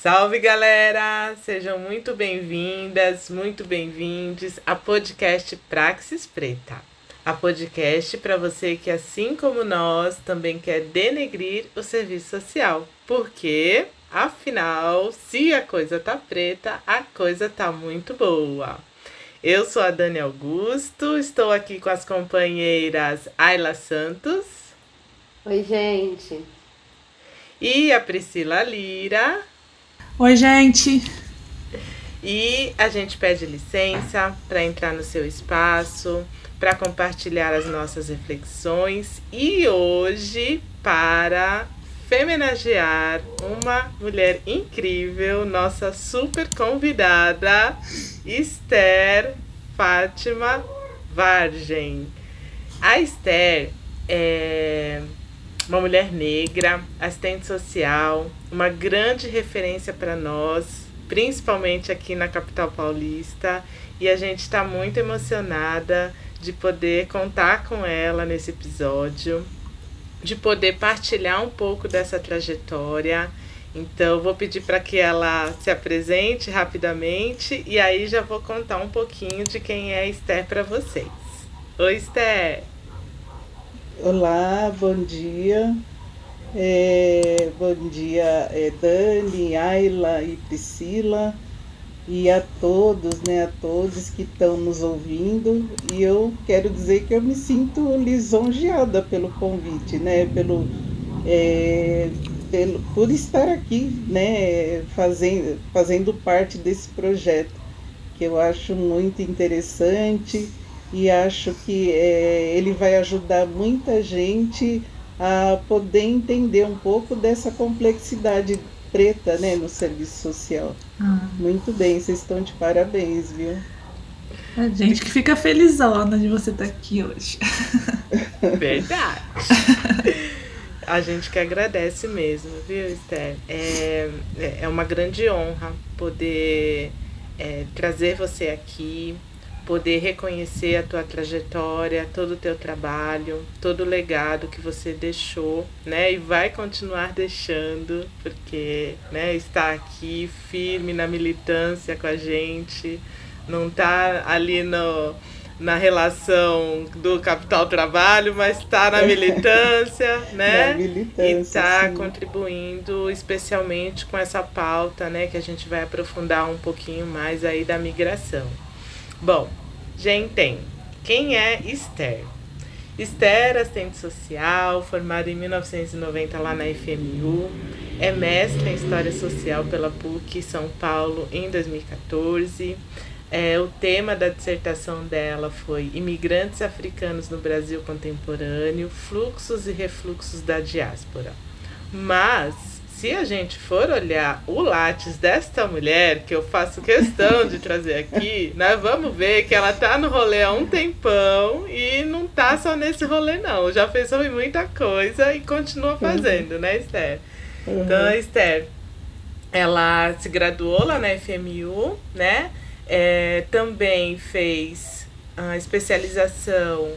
Salve galera! Sejam muito bem-vindas, muito bem-vindos a podcast Praxis Preta. A podcast para você que, assim como nós, também quer denegrir o serviço social. Porque, afinal, se a coisa tá preta, a coisa tá muito boa. Eu sou a Dani Augusto, estou aqui com as companheiras Ayla Santos. Oi, gente. E a Priscila Lira. Oi, gente. E a gente pede licença para entrar no seu espaço, para compartilhar as nossas reflexões e hoje para femenagear uma mulher incrível, nossa super convidada, Esther Fátima Vargem. A Esther é uma mulher negra, assistente social, uma grande referência para nós, principalmente aqui na capital paulista, e a gente está muito emocionada de poder contar com ela nesse episódio de poder partilhar um pouco dessa trajetória. Então, vou pedir para que ela se apresente rapidamente e aí já vou contar um pouquinho de quem é Esther para vocês. Oi, Esther! Olá, bom dia. É, bom dia, é, Dani, Ayla e Priscila e a todos, né, a todos que estão nos ouvindo. E eu quero dizer que eu me sinto lisonjeada pelo convite, né, pelo, é, pelo por estar aqui, né, fazendo, fazendo parte desse projeto que eu acho muito interessante e acho que é, ele vai ajudar muita gente a poder entender um pouco dessa complexidade preta né, no serviço social. Ah. Muito bem, vocês estão de parabéns, viu? A gente que fica felizona de você estar aqui hoje. Verdade. A gente que agradece mesmo, viu, Esther? É, é uma grande honra poder é, trazer você aqui, poder reconhecer a tua trajetória, todo o teu trabalho, todo o legado que você deixou, né? E vai continuar deixando, porque, né, está aqui firme na militância com a gente, não tá ali no na relação do capital trabalho, mas está na militância, né? Na militância, e está contribuindo especialmente com essa pauta, né, que a gente vai aprofundar um pouquinho mais aí da migração. Bom, gente, quem é Esther? Esther, assistente social, formada em 1990 lá na FMU, é mestre em História Social pela PUC São Paulo em 2014. É, o tema da dissertação dela foi Imigrantes Africanos no Brasil Contemporâneo, Fluxos e Refluxos da Diáspora. Mas se a gente for olhar o látis desta mulher, que eu faço questão de trazer aqui, nós vamos ver que ela tá no rolê há um tempão e não tá só nesse rolê, não. Já fez muita coisa e continua uhum. fazendo, uhum. né, Esther? Uhum. Então, Esther, ela se graduou lá na FMU, né? É, também fez a especialização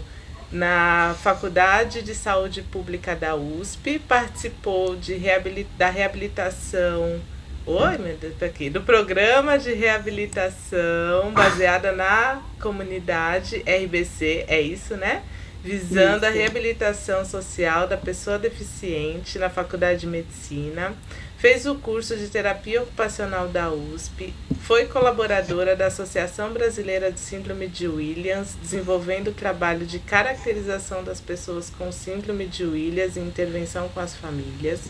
na Faculdade de Saúde Pública da USP, participou de reabilita da reabilitação. Oi, meu Deus, aqui. Do programa de reabilitação baseada na comunidade RBC, é isso, né? Visando isso. a reabilitação social da pessoa deficiente na Faculdade de Medicina Fez o curso de terapia ocupacional da USP, foi colaboradora da Associação Brasileira de Síndrome de Williams, desenvolvendo o trabalho de caracterização das pessoas com síndrome de Williams e intervenção com as famílias.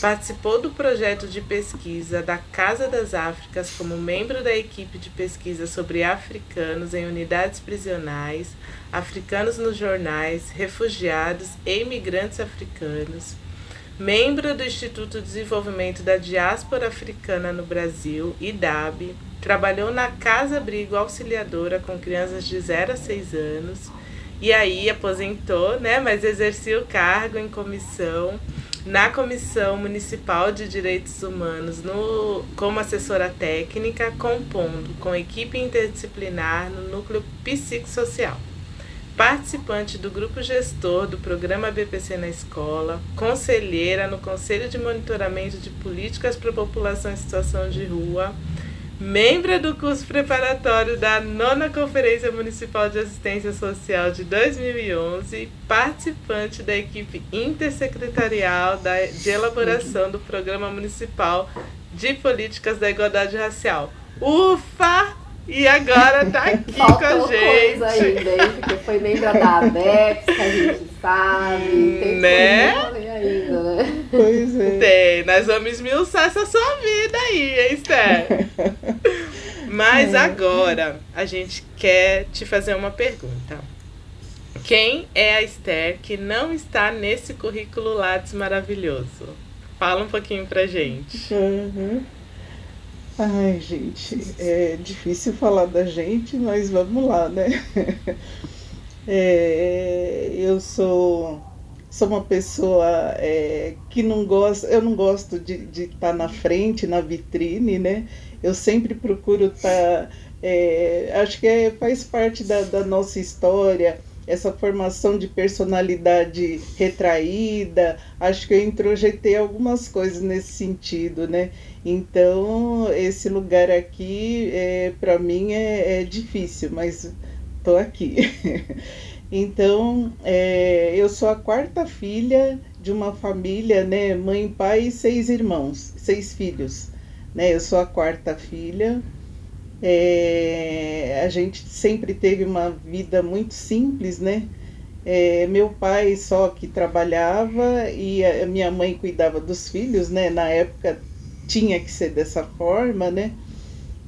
Participou do projeto de pesquisa da Casa das Áfricas como membro da equipe de pesquisa sobre africanos em unidades prisionais, africanos nos jornais, refugiados e imigrantes africanos membro do Instituto de Desenvolvimento da Diáspora Africana no Brasil, IDAB, trabalhou na Casa Abrigo Auxiliadora com crianças de 0 a 6 anos e aí aposentou, né, mas exercia o cargo em comissão na Comissão Municipal de Direitos Humanos no, como assessora técnica, compondo com equipe interdisciplinar no núcleo psicossocial. Participante do grupo gestor do programa BPC na escola, conselheira no Conselho de Monitoramento de Políticas para a População em Situação de Rua, membro do curso preparatório da nona Conferência Municipal de Assistência Social de 2011, participante da equipe intersecretarial da, de elaboração do Programa Municipal de Políticas da Igualdade Racial. Ufa! E agora tá aqui com a gente. coisa ainda, hein? Porque foi membro da ABEPS, que a gente sabe. Tem né? ainda, né? Pois é. Tem, nós vamos esmiuçar essa sua vida aí, hein, Esther? Mas agora a gente quer te fazer uma pergunta. Quem é a Esther que não está nesse currículo Lattes maravilhoso? Fala um pouquinho pra gente. Uhum. Ai, gente, é difícil falar da gente, mas vamos lá, né? É, eu sou, sou uma pessoa é, que não gosta, eu não gosto de estar tá na frente, na vitrine, né? Eu sempre procuro estar. Tá, é, acho que é, faz parte da, da nossa história essa formação de personalidade retraída, acho que eu introjetei algumas coisas nesse sentido, né? Então, esse lugar aqui, é, para mim, é, é, difícil, mas estou aqui. então, é, eu sou a quarta filha de uma família, né? Mãe, pai e seis irmãos, seis filhos. Né? Eu sou a quarta filha, é, a gente sempre teve uma vida muito simples, né? É, meu pai só que trabalhava e a minha mãe cuidava dos filhos, né? Na época tinha que ser dessa forma, né?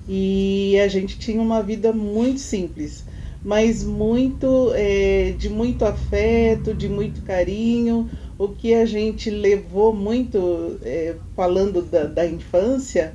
E a gente tinha uma vida muito simples, mas muito é, de muito afeto, de muito carinho. O que a gente levou muito, é, falando da, da infância,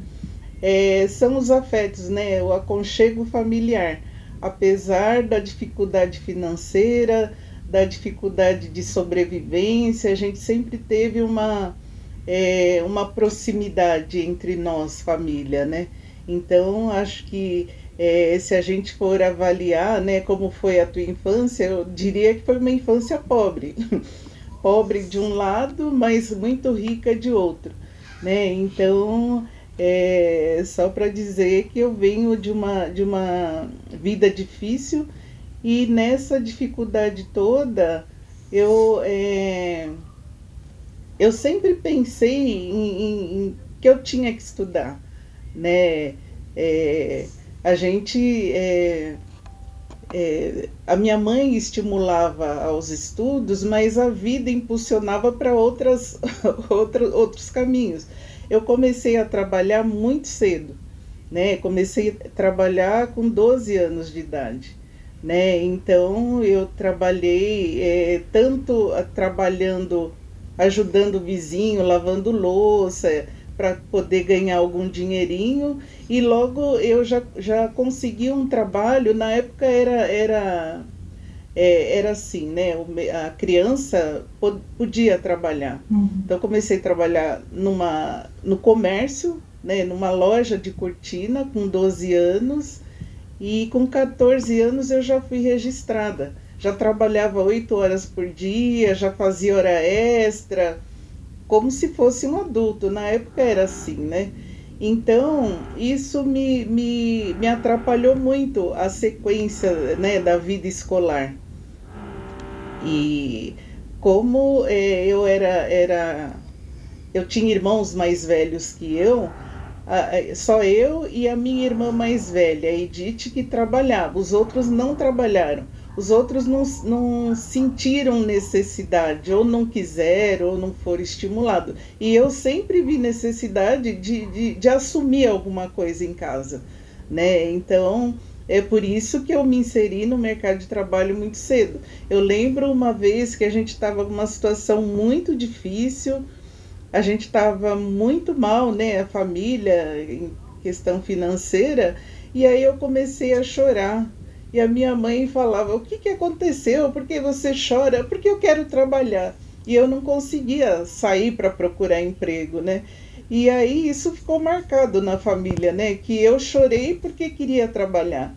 é, são os afetos, né? O aconchego familiar. Apesar da dificuldade financeira, da dificuldade de sobrevivência, a gente sempre teve uma, é, uma proximidade entre nós, família, né? Então, acho que é, se a gente for avaliar, né, como foi a tua infância, eu diria que foi uma infância pobre. pobre de um lado, mas muito rica de outro, né? Então, é, só para dizer que eu venho de uma, de uma vida difícil e nessa dificuldade toda eu, é, eu sempre pensei em, em, em, que eu tinha que estudar. Né? É, a gente. É, é, a minha mãe estimulava aos estudos, mas a vida impulsionava para outras, outros caminhos eu comecei a trabalhar muito cedo, né? Comecei a trabalhar com 12 anos de idade, né? Então eu trabalhei é, tanto trabalhando, ajudando o vizinho, lavando louça, para poder ganhar algum dinheirinho e logo eu já, já consegui um trabalho, na época era, era é, era assim, né? A criança podia trabalhar. Uhum. Então comecei a trabalhar numa, no comércio, né? numa loja de cortina com 12 anos e com 14 anos eu já fui registrada. Já trabalhava 8 horas por dia, já fazia hora extra, como se fosse um adulto. Na época era assim, né? Então, isso me, me, me atrapalhou muito a sequência né, da vida escolar. E como é, eu era, era. Eu tinha irmãos mais velhos que eu, só eu e a minha irmã mais velha, Edith, que trabalhava. Os outros não trabalharam. Os outros não, não sentiram necessidade, ou não quiseram, ou não foram estimulados. E eu sempre vi necessidade de, de, de assumir alguma coisa em casa. Né? Então, é por isso que eu me inseri no mercado de trabalho muito cedo. Eu lembro uma vez que a gente estava numa situação muito difícil, a gente estava muito mal, né? A família, em questão financeira, e aí eu comecei a chorar. E a minha mãe falava: O que, que aconteceu? Por que você chora? Porque eu quero trabalhar. E eu não conseguia sair para procurar emprego, né? E aí isso ficou marcado na família, né? Que eu chorei porque queria trabalhar,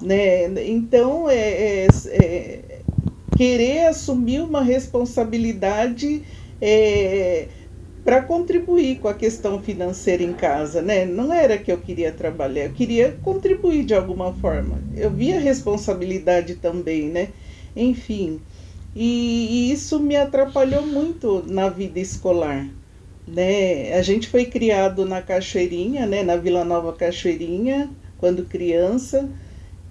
né? Então é, é, é querer assumir uma responsabilidade é, para contribuir com a questão financeira em casa, né? Não era que eu queria trabalhar, eu queria contribuir de alguma forma. Eu via responsabilidade também, né? Enfim, e, e isso me atrapalhou muito na vida escolar, né? A gente foi criado na Cachoeirinha, né? Na Vila Nova Cachoeirinha, quando criança,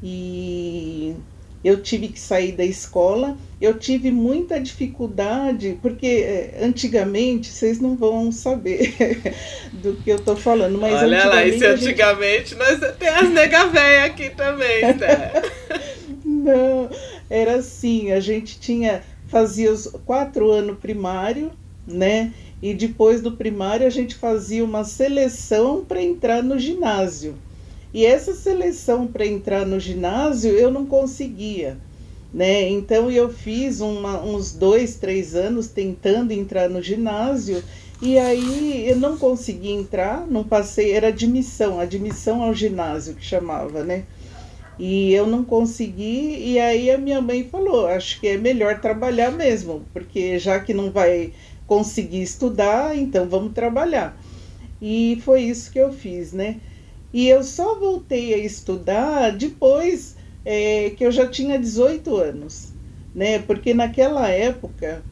e eu tive que sair da escola. Eu tive muita dificuldade, porque é, antigamente, vocês não vão saber do que eu estou falando, mas Olha lá, se antigamente gente... nós tem as nega véia aqui também, né? não, era assim, a gente tinha, fazia os quatro anos primário, né? E depois do primário a gente fazia uma seleção para entrar no ginásio. E essa seleção para entrar no ginásio eu não conseguia. Né? Então eu fiz uma, uns dois, três anos tentando entrar no ginásio e aí eu não consegui entrar, não passei, era admissão, admissão ao ginásio que chamava, né? E eu não consegui, e aí a minha mãe falou: acho que é melhor trabalhar mesmo, porque já que não vai conseguir estudar, então vamos trabalhar. E foi isso que eu fiz, né? E eu só voltei a estudar depois é, que eu já tinha 18 anos, né? Porque naquela época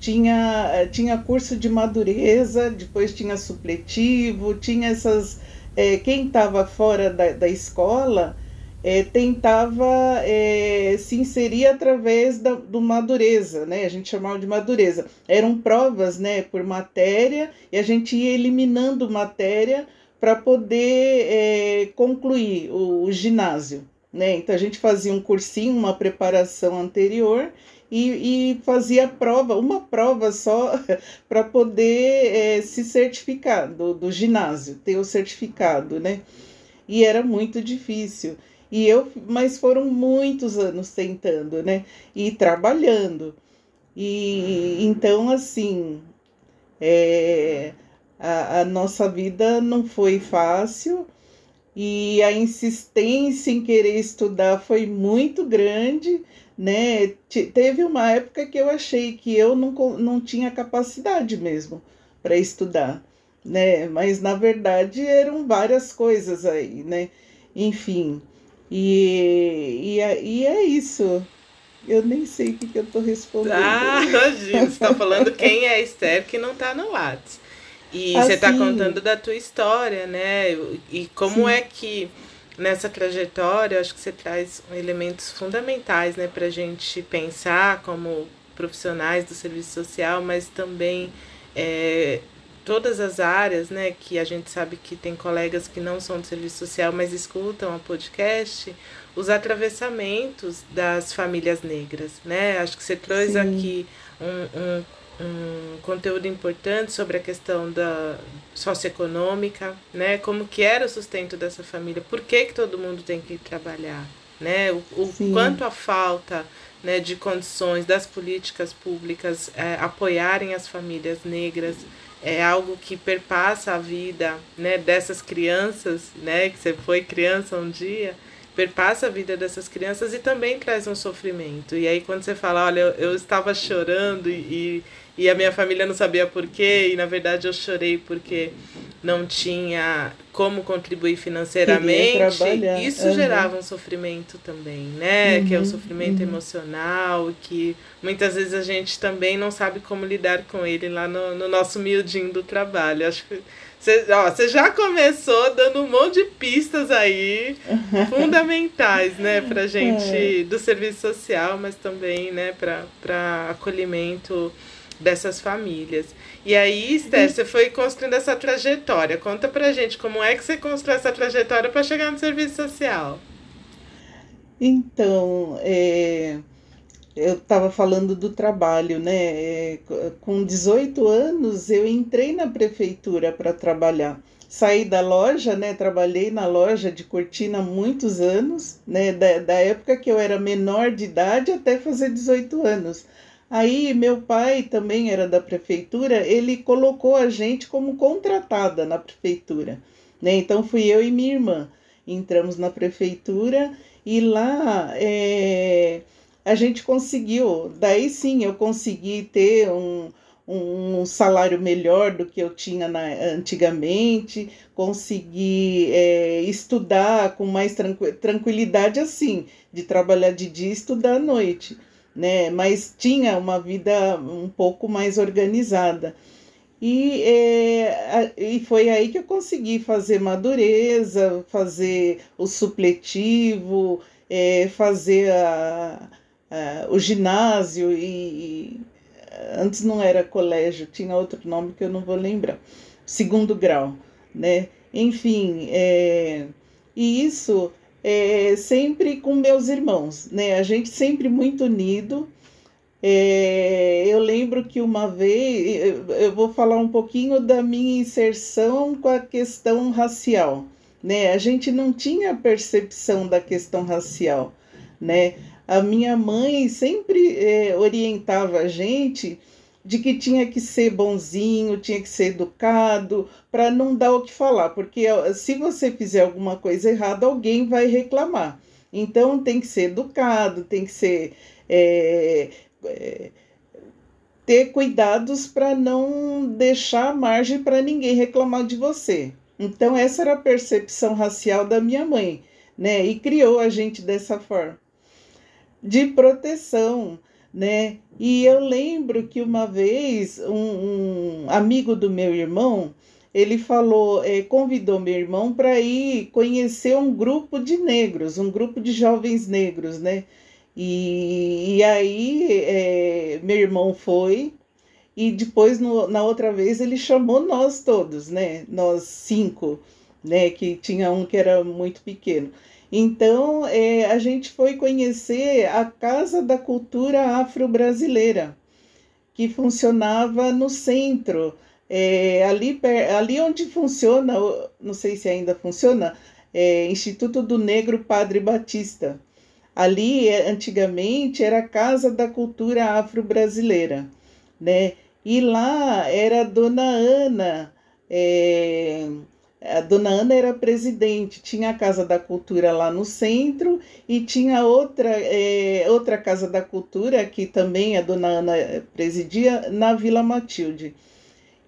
tinha, tinha curso de madureza, depois tinha supletivo, tinha essas. É, quem estava fora da, da escola é, tentava é, se inserir através da, do madureza, né? A gente chamava de madureza. Eram provas, né, por matéria, e a gente ia eliminando matéria para poder é, concluir o, o, ginásio. Né? Então a gente fazia um cursinho, uma preparação anterior e, e fazia prova, uma prova só para poder é, se certificar do, do ginásio, ter o certificado, né? E era muito difícil. E eu, mas foram muitos anos tentando, né? E trabalhando. E então assim, é, a, a nossa vida não foi fácil e a insistência em querer estudar foi muito grande, né? Teve uma época que eu achei que eu não, não tinha capacidade mesmo para estudar, né? Mas na verdade eram várias coisas aí, né? Enfim, e, e, é, e é isso. Eu nem sei o que, que eu estou respondendo. Ah, imagina, você está falando quem é Esther que não está no WhatsApp. E assim, você está contando da tua história, né? E como sim. é que nessa trajetória, acho que você traz elementos fundamentais, né, para a gente pensar como profissionais do serviço social, mas também é, todas as áreas, né, que a gente sabe que tem colegas que não são do serviço social, mas escutam a podcast, os atravessamentos das famílias negras, né? Acho que você trouxe Sim. aqui um, um um conteúdo importante sobre a questão da socioeconômica, né? Como que era o sustento dessa família, por que, que todo mundo tem que trabalhar, né? O, o quanto a falta né, de condições das políticas públicas é, apoiarem as famílias negras é algo que perpassa a vida né, dessas crianças, né? Que você foi criança um dia, perpassa a vida dessas crianças e também traz um sofrimento. E aí quando você fala, olha, eu, eu estava chorando e, e a minha família não sabia por quê, e na verdade eu chorei porque não tinha como contribuir financeiramente. Isso uhum. gerava um sofrimento também, né? Uhum. Que é o sofrimento uhum. emocional, que muitas vezes a gente também não sabe como lidar com ele lá no, no nosso miudinho do trabalho. Acho que você, já começou dando um monte de pistas aí fundamentais, né, pra gente é. do serviço social, mas também, né, para acolhimento dessas famílias. E aí, Esther, você foi construindo essa trajetória. Conta pra gente como é que você construiu essa trajetória para chegar no serviço social. Então, é, eu estava falando do trabalho, né? É, com 18 anos, eu entrei na prefeitura para trabalhar. Saí da loja, né? Trabalhei na loja de cortina há muitos anos, né? Da, da época que eu era menor de idade até fazer 18 anos. Aí meu pai também era da prefeitura, ele colocou a gente como contratada na prefeitura. Né? Então fui eu e minha irmã. Entramos na prefeitura e lá é, a gente conseguiu. Daí sim, eu consegui ter um, um salário melhor do que eu tinha na, antigamente, consegui é, estudar com mais tranqu tranquilidade assim, de trabalhar de dia e estudar à noite, né? Mas tinha uma vida um pouco mais organizada. E, é, e foi aí que eu consegui fazer madureza, fazer o supletivo, é, fazer a, a, o ginásio e, e, antes não era colégio, tinha outro nome que eu não vou lembrar, segundo grau, né? Enfim, é, e isso é, sempre com meus irmãos, né? A gente sempre muito unido, é, eu lembro que uma vez, eu vou falar um pouquinho da minha inserção com a questão racial, né? A gente não tinha percepção da questão racial, né? A minha mãe sempre é, orientava a gente de que tinha que ser bonzinho, tinha que ser educado, para não dar o que falar, porque se você fizer alguma coisa errada, alguém vai reclamar. Então tem que ser educado, tem que ser é, é, ter cuidados para não deixar margem para ninguém reclamar de você. Então, essa era a percepção racial da minha mãe, né? E criou a gente dessa forma. De proteção, né? E eu lembro que uma vez um, um amigo do meu irmão ele falou, é, convidou meu irmão para ir conhecer um grupo de negros, um grupo de jovens negros, né? E, e aí é, meu irmão foi, e depois no, na outra vez ele chamou nós todos, né? Nós cinco, né? Que tinha um que era muito pequeno. Então é, a gente foi conhecer a Casa da Cultura Afro-Brasileira, que funcionava no centro, é, ali, ali onde funciona, não sei se ainda funciona, é, Instituto do Negro Padre Batista. Ali, é, antigamente, era a Casa da Cultura Afro-Brasileira, né? E lá era a Dona Ana, é, a Dona Ana era presidente, tinha a Casa da Cultura lá no centro e tinha outra, é, outra Casa da Cultura que também a Dona Ana presidia na Vila Matilde.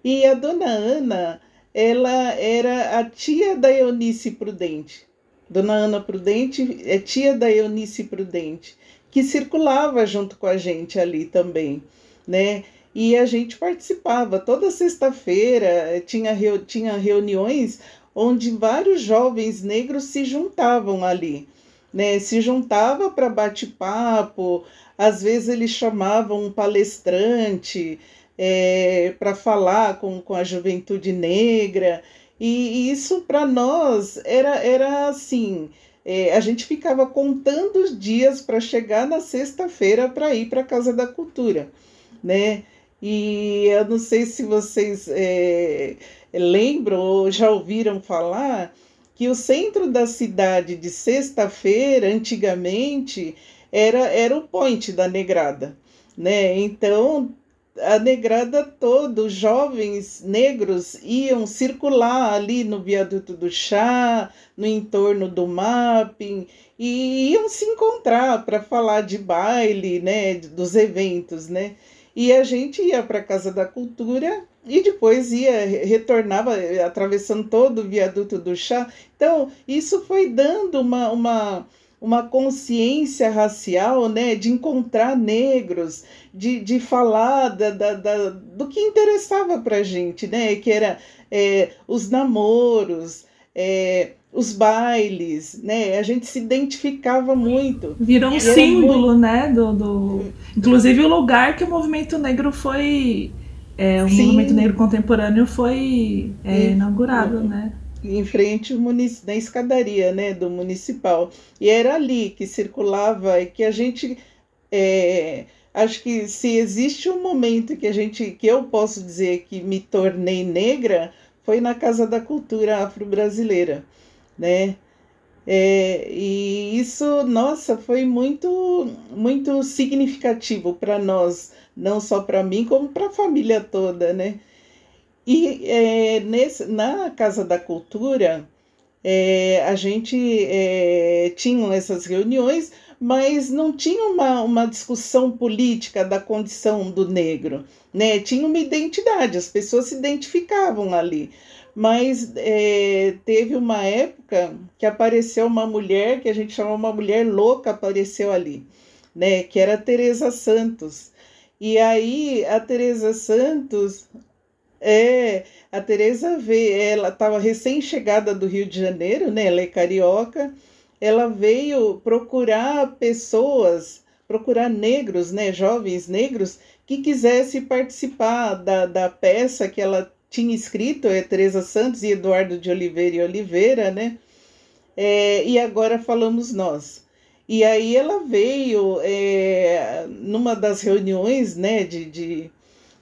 E a Dona Ana, ela era a tia da Eunice Prudente. Dona Ana Prudente é tia da Eunice Prudente, que circulava junto com a gente ali também, né? E a gente participava toda sexta-feira, eh, tinha, tinha reuniões onde vários jovens negros se juntavam ali, né? Se juntava para bate-papo, às vezes eles chamavam um palestrante é, eh, para falar com, com a juventude negra. E, isso para nós era, era assim: é, a gente ficava contando os dias para chegar na sexta-feira para ir para a Casa da Cultura, né? E eu não sei se vocês é, lembram ou já ouviram falar que o centro da cidade de sexta-feira, antigamente, era, era o point da negrada. Né? Então a negrada toda, os jovens negros iam circular ali no viaduto do chá, no entorno do mapping, e iam se encontrar para falar de baile, né, dos eventos, né? E a gente ia para a Casa da Cultura e depois ia, retornava atravessando todo o viaduto do chá. Então, isso foi dando uma, uma uma consciência racial, né, de encontrar negros, de, de falar da, da, da do que interessava para a gente, né, que era é, os namoros, é, os bailes, né, a gente se identificava muito. Virou um símbolo, muito... né, do, do... Inclusive o lugar que o movimento negro foi... É, o Sim. movimento negro contemporâneo foi é, inaugurado, né? em frente na escadaria né, do municipal. E era ali que circulava e que a gente. É, acho que se existe um momento que a gente que eu posso dizer que me tornei negra foi na Casa da Cultura Afro-Brasileira, né? É, e isso, nossa, foi muito, muito significativo para nós, não só para mim, como para a família toda, né? E é, nesse, na Casa da Cultura, é, a gente é, tinha essas reuniões, mas não tinha uma, uma discussão política da condição do negro, né? Tinha uma identidade, as pessoas se identificavam ali. Mas é, teve uma época que apareceu uma mulher que a gente chama uma mulher louca apareceu ali, né? Que era Teresa Santos. E aí a Teresa Santos é, a Teresa veio, ela estava recém-chegada do Rio de Janeiro, né? Ela é carioca. Ela veio procurar pessoas, procurar negros, né? Jovens negros que quisessem participar da, da peça que ela tinha escrito, é Teresa Santos e Eduardo de Oliveira e Oliveira, né? É, e agora falamos nós. E aí ela veio é, numa das reuniões, né, de, de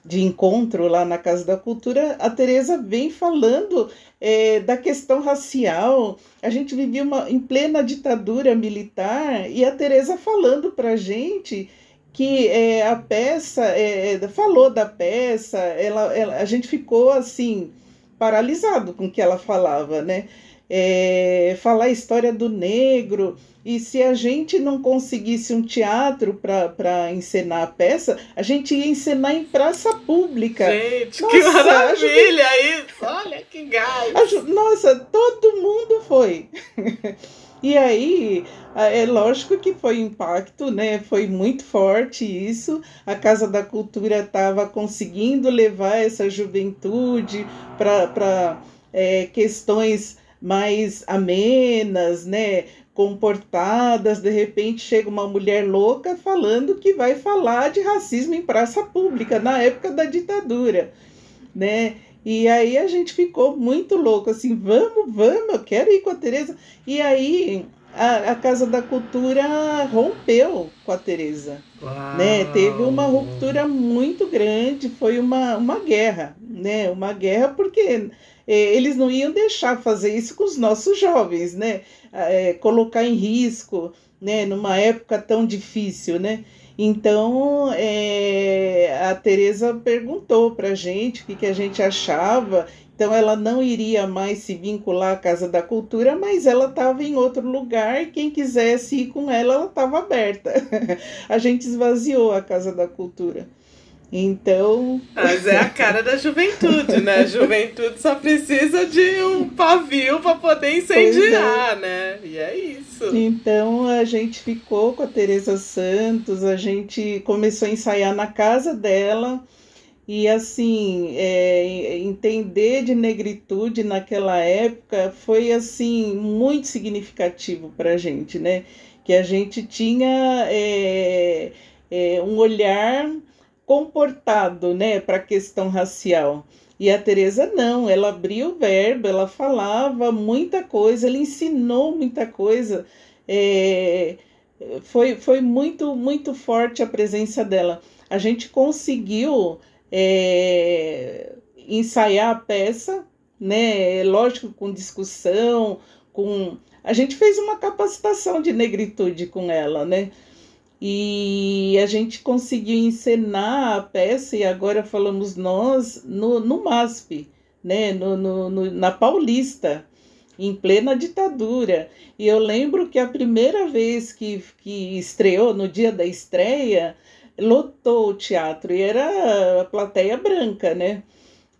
de encontro lá na Casa da Cultura, a Tereza vem falando é, da questão racial. A gente vivia uma, em plena ditadura militar e a Tereza falando para gente que é, a peça, é, falou da peça, ela, ela, a gente ficou assim, paralisado com o que ela falava, né? É, falar a história do negro, e se a gente não conseguisse um teatro para encenar a peça, a gente ia encenar em praça pública. Gente, nossa, que maravilha isso! Olha que gás! Nossa, todo mundo foi. e aí, é lógico que foi impacto, né? Foi muito forte isso. A Casa da Cultura estava conseguindo levar essa juventude para é, questões mais amenas, né? comportadas, de repente chega uma mulher louca falando que vai falar de racismo em praça pública na época da ditadura, né? E aí a gente ficou muito louco, assim, vamos, vamos, eu quero ir com a Tereza. E aí a, a Casa da Cultura rompeu com a Tereza, né? Teve uma ruptura muito grande, foi uma, uma guerra, né? Uma guerra porque eles não iam deixar fazer isso com os nossos jovens, né? É, colocar em risco, né? Numa época tão difícil, né? Então, é, a Tereza perguntou para a gente o que, que a gente achava. Então, ela não iria mais se vincular à Casa da Cultura, mas ela estava em outro lugar quem quisesse ir com ela, ela estava aberta. a gente esvaziou a Casa da Cultura. Então. Mas é a cara da juventude, né? A juventude só precisa de um pavio para poder incendiar, é. né? E é isso. Então a gente ficou com a Teresa Santos, a gente começou a ensaiar na casa dela. E assim, é, entender de negritude naquela época foi assim muito significativo para a gente, né? Que a gente tinha é, é, um olhar comportado, né, para a questão racial. E a Teresa não, ela abriu o verbo, ela falava muita coisa, ela ensinou muita coisa. É, foi, foi muito, muito forte a presença dela. A gente conseguiu é, ensaiar a peça, né? Lógico, com discussão, com. A gente fez uma capacitação de negritude com ela, né? E a gente conseguiu encenar a peça, e agora falamos nós, no, no MASP, né? no, no, no na Paulista, em plena ditadura. E eu lembro que a primeira vez que, que estreou, no dia da estreia, lotou o teatro, e era a plateia branca, né?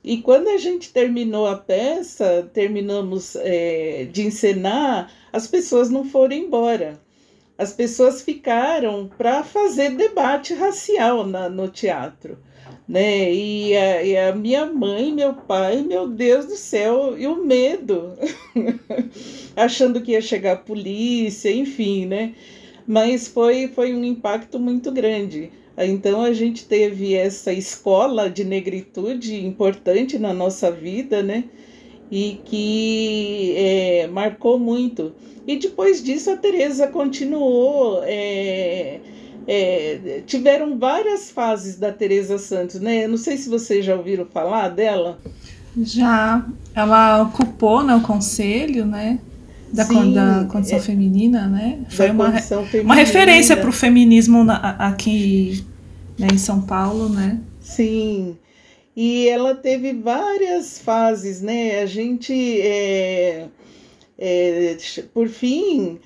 E quando a gente terminou a peça, terminamos é, de encenar, as pessoas não foram embora as pessoas ficaram para fazer debate racial na, no teatro. Né? E a, e a minha mãe, meu pai, meu Deus do céu, e o medo, achando que ia chegar a polícia, enfim, né? Mas foi, foi um impacto muito grande. Então a gente teve essa escola de negritude importante na nossa vida, né? E que é, marcou muito. E depois disso a Teresa continuou. É, é, tiveram várias fases da Teresa Santos, né? Não sei se vocês já ouviram falar dela. Já. Ela ocupou né, o conselho, né? Da, Sim, da condição é, feminina, né? Foi uma, uma referência para o feminismo na, aqui né, em São Paulo, né? Sim. E ela teve várias fases, né? A gente. É, é, por fim,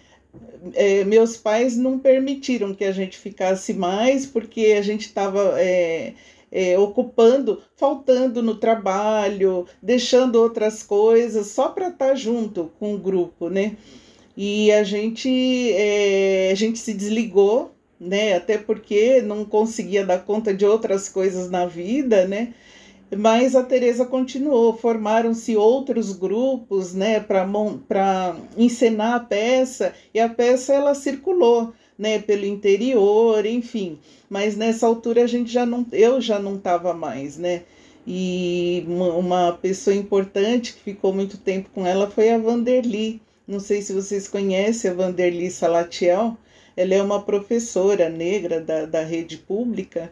é, meus pais não permitiram que a gente ficasse mais, porque a gente estava é, é, ocupando, faltando no trabalho, deixando outras coisas, só para estar tá junto com o grupo, né? E a gente, é, a gente se desligou, né? Até porque não conseguia dar conta de outras coisas na vida, né? Mas a Teresa continuou, formaram-se outros grupos, né, para encenar a peça, e a peça ela circulou, né, pelo interior, enfim. Mas nessa altura a gente já não, eu já não estava mais, né? E uma, pessoa importante que ficou muito tempo com ela foi a Vanderly. Não sei se vocês conhecem a Vanderly Salatiel. Ela é uma professora negra da, da rede pública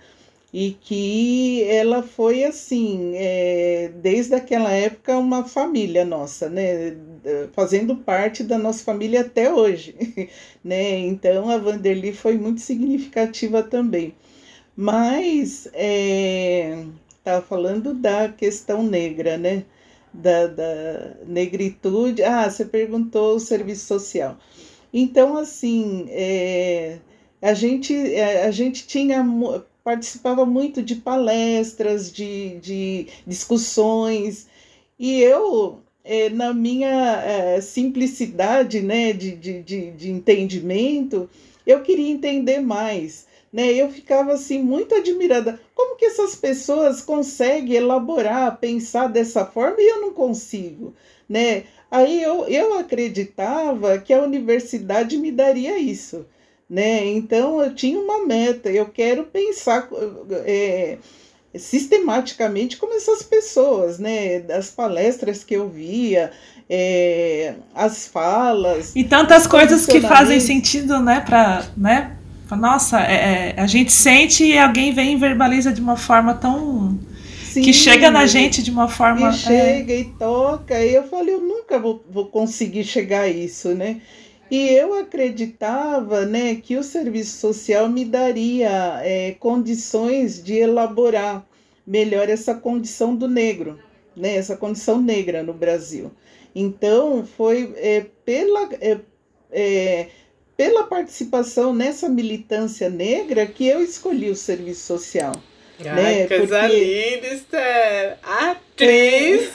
e que ela foi assim, é, desde aquela época, uma família nossa, né? Fazendo parte da nossa família até hoje, né? Então a Vanderly foi muito significativa também. Mas é, falando da questão negra, né? Da, da negritude. Ah, você perguntou o serviço social. Então, assim, é, a, gente, é, a gente tinha participava muito de palestras, de, de discussões, e eu, é, na minha é, simplicidade né, de, de, de, de entendimento, eu queria entender mais. Né? Eu ficava assim muito admirada. Como que essas pessoas conseguem elaborar, pensar dessa forma e eu não consigo, né? Aí eu, eu acreditava que a universidade me daria isso, né? Então eu tinha uma meta, eu quero pensar é, sistematicamente como essas pessoas, né? Das palestras que eu via, é, as falas. E tantas coisas que fazem sentido, né? Para, né? Nossa, é, é, a gente sente e alguém vem e verbaliza de uma forma tão. Sim, que chega na gente de uma forma. Que chega e toca. E eu falei, eu nunca vou, vou conseguir chegar a isso, né? E eu acreditava né, que o serviço social me daria é, condições de elaborar melhor essa condição do negro, né, essa condição negra no Brasil. Então, foi é, pela, é, é pela participação nessa militância negra que eu escolhi o serviço social. Ai, né? coisa Porque... linda, Esther! Atriz!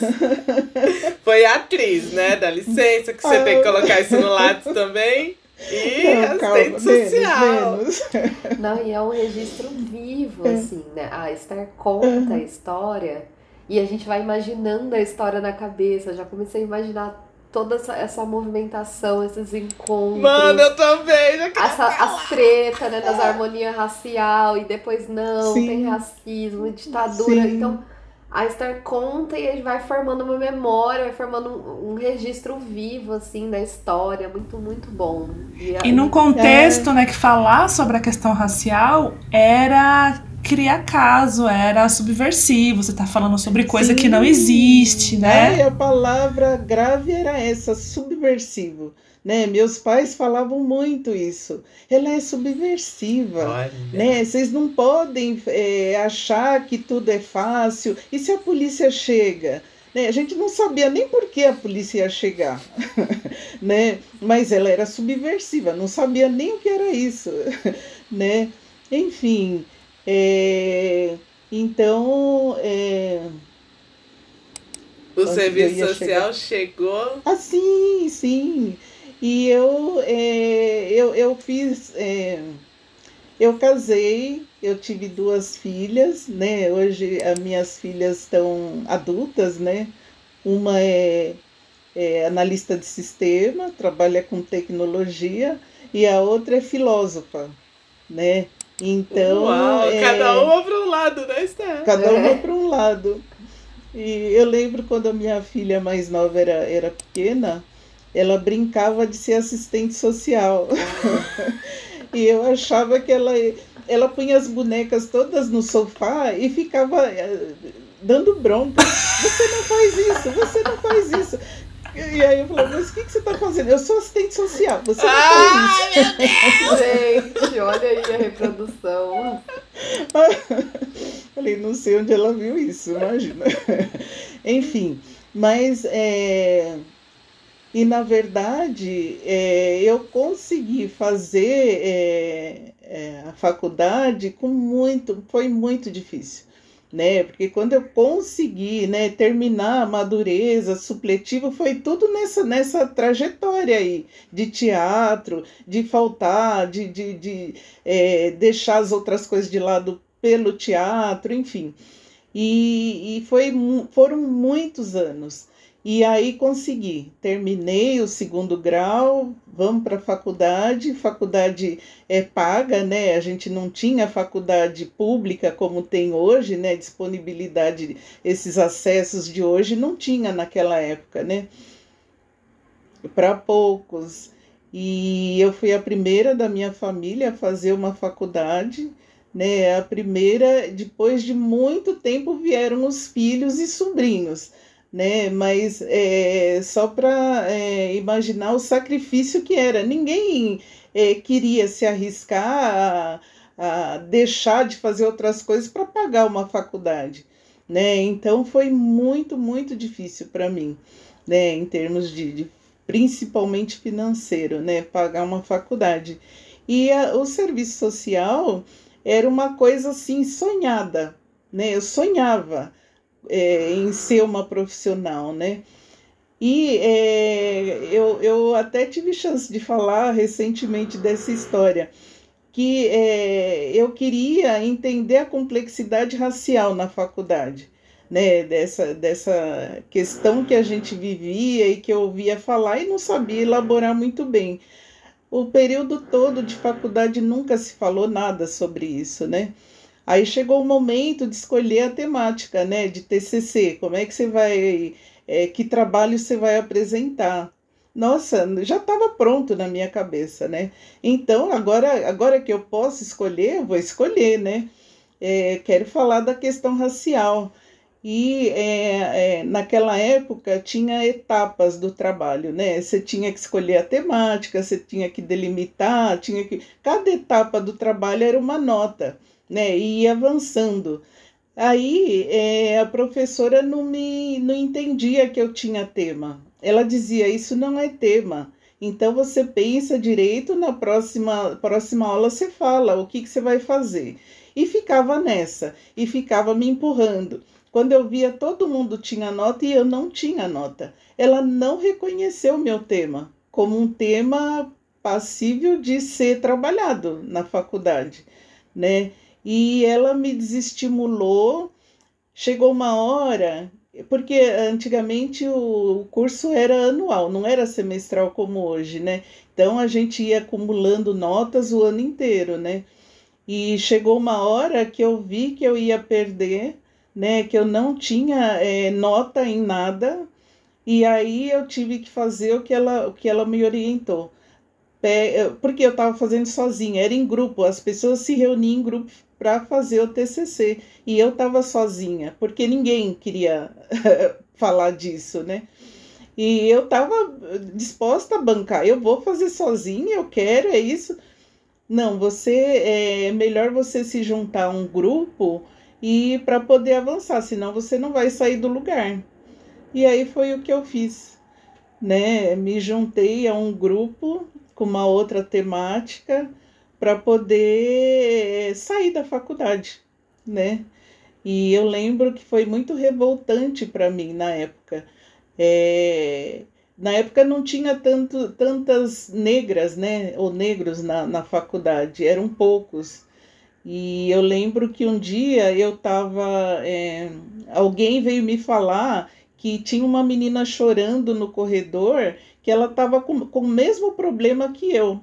Foi atriz, né? Dá licença, que você ah. tem que colocar isso no lado também. E Não, assistente social. Menos, menos. Não, e é um registro vivo, é. assim, né? A Esther conta a história e a gente vai imaginando a história na cabeça. Já comecei a imaginar toda essa, essa movimentação, esses encontros. Mano, eu também. Essa, as tretas, né, das harmonia racial, e depois não, Sim. tem racismo, ditadura. Sim. Então, a Esther conta e gente vai formando uma memória, vai formando um, um registro vivo, assim, da história. Muito, muito bom. E, e num contexto, é... né, que falar sobre a questão racial era criar caso, era subversivo, você está falando sobre coisa Sim, que não existe, né? É, a palavra grave era essa, subversivo. Né? Meus pais falavam muito isso. Ela é subversiva, Olha. né? Vocês não podem é, achar que tudo é fácil. E se a polícia chega? Né? A gente não sabia nem por que a polícia ia chegar, né? Mas ela era subversiva, não sabia nem o que era isso, né? Enfim, é, então. É, o serviço social chegar? chegou? Ah, sim, sim. E eu, é, eu, eu fiz. É, eu casei, eu tive duas filhas, né? Hoje as minhas filhas estão adultas, né? Uma é, é analista de sistema, trabalha com tecnologia, e a outra é filósofa, né? Então. Uau, é, cada uma para um lado, né, Esther? Cada uma é. para um lado. E eu lembro quando a minha filha mais nova era, era pequena, ela brincava de ser assistente social. e eu achava que ela, ela punha as bonecas todas no sofá e ficava eh, dando bronca. Você não faz isso, você não faz isso. E aí eu falei, mas o que, que você está fazendo? Eu sou assistente social, você não Ai, faz isso. Gente, olha aí a reprodução. falei, não sei onde ela viu isso, imagina. Enfim, mas é, E, na verdade, é, eu consegui fazer é, é, a faculdade com muito, foi muito difícil, né? Porque quando eu consegui, né, terminar a madureza, supletivo, foi tudo nessa, nessa trajetória aí de teatro, de faltar, de, de, de é, deixar as outras coisas de lado pelo teatro, enfim. E, e foi, foram muitos anos. E aí consegui, terminei o segundo grau, vamos para a faculdade, faculdade é paga, né? A gente não tinha faculdade pública como tem hoje, né? Disponibilidade, esses acessos de hoje não tinha naquela época, né? Para poucos. E eu fui a primeira da minha família a fazer uma faculdade, né? A primeira, depois de muito tempo vieram os filhos e sobrinhos né? Mas é, só para é, imaginar o sacrifício que era. Ninguém é, queria se arriscar a, a, deixar de fazer outras coisas para pagar uma faculdade, né? Então foi muito, muito difícil para mim, né? Em termos de, de, principalmente financeiro, né? Pagar uma faculdade. E a, o serviço social era uma coisa assim sonhada, né? Eu sonhava é, em ser uma profissional, né? E é, eu, eu até tive chance de falar recentemente dessa história, que é, eu queria entender a complexidade racial na faculdade, né? Dessa, dessa questão que a gente vivia e que eu ouvia falar e não sabia elaborar muito bem. O período todo de faculdade nunca se falou nada sobre isso, né? Aí chegou o momento de escolher a temática, né, de TCC. Como é que você vai, é, que trabalho você vai apresentar? Nossa, já estava pronto na minha cabeça, né? Então agora, agora que eu posso escolher, vou escolher, né? É, quero falar da questão racial. E é, é, naquela época tinha etapas do trabalho, né? Você tinha que escolher a temática, você tinha que delimitar, tinha que. Cada etapa do trabalho era uma nota né? E ia avançando. Aí é, a professora não me não entendia que eu tinha tema. Ela dizia: Isso não é tema. Então você pensa direito, na próxima, próxima aula você fala o que, que você vai fazer. E ficava nessa, e ficava me empurrando. Quando eu via todo mundo tinha nota e eu não tinha nota. Ela não reconheceu meu tema como um tema passível de ser trabalhado na faculdade, né? E ela me desestimulou. Chegou uma hora, porque antigamente o curso era anual, não era semestral como hoje, né? Então a gente ia acumulando notas o ano inteiro, né? E chegou uma hora que eu vi que eu ia perder, né? Que eu não tinha é, nota em nada, e aí eu tive que fazer o que ela, o que ela me orientou. Porque eu estava fazendo sozinha, era em grupo, as pessoas se reuniam em grupo para fazer o TCC. E eu estava sozinha, porque ninguém queria falar disso, né? E eu estava disposta a bancar. Eu vou fazer sozinha, eu quero, é isso. Não, você é melhor você se juntar a um grupo e para poder avançar, senão você não vai sair do lugar. E aí foi o que eu fiz, né? Me juntei a um grupo com uma outra temática para poder sair da faculdade, né? E eu lembro que foi muito revoltante para mim na época. É, na época não tinha tanto, tantas negras, né, ou negros na, na faculdade, eram poucos. E eu lembro que um dia eu estava. É, alguém veio me falar que tinha uma menina chorando no corredor, que ela estava com, com o mesmo problema que eu.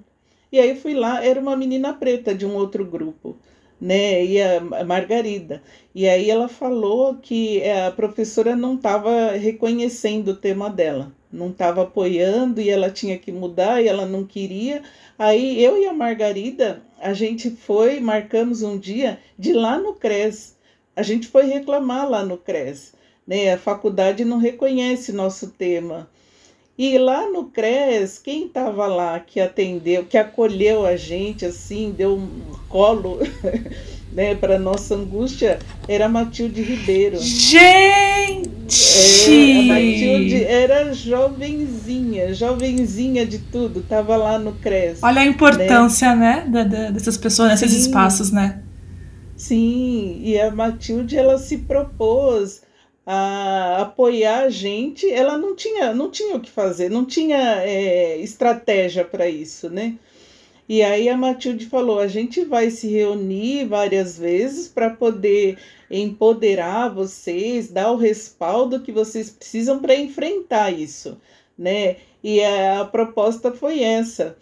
E aí fui lá, era uma menina preta de um outro grupo, né? E a Margarida. E aí ela falou que a professora não estava reconhecendo o tema dela, não estava apoiando e ela tinha que mudar e ela não queria. Aí eu e a Margarida, a gente foi, marcamos um dia de lá no CRES. A gente foi reclamar lá no CRES. Né? A faculdade não reconhece nosso tema. E lá no CRES, quem estava lá que atendeu, que acolheu a gente, assim, deu um colo né, para nossa angústia, era Matilde Ribeiro. Gente! É, a Matilde era jovenzinha, jovenzinha de tudo, tava lá no CRES. Olha a importância, né, né dessas pessoas nesses espaços, né? Sim, e a Matilde ela se propôs a apoiar a gente. Ela não tinha, não tinha o que fazer, não tinha é, estratégia para isso, né? E aí a Matilde falou: a gente vai se reunir várias vezes para poder empoderar vocês, dar o respaldo que vocês precisam para enfrentar isso, né? E a, proposta foi essa.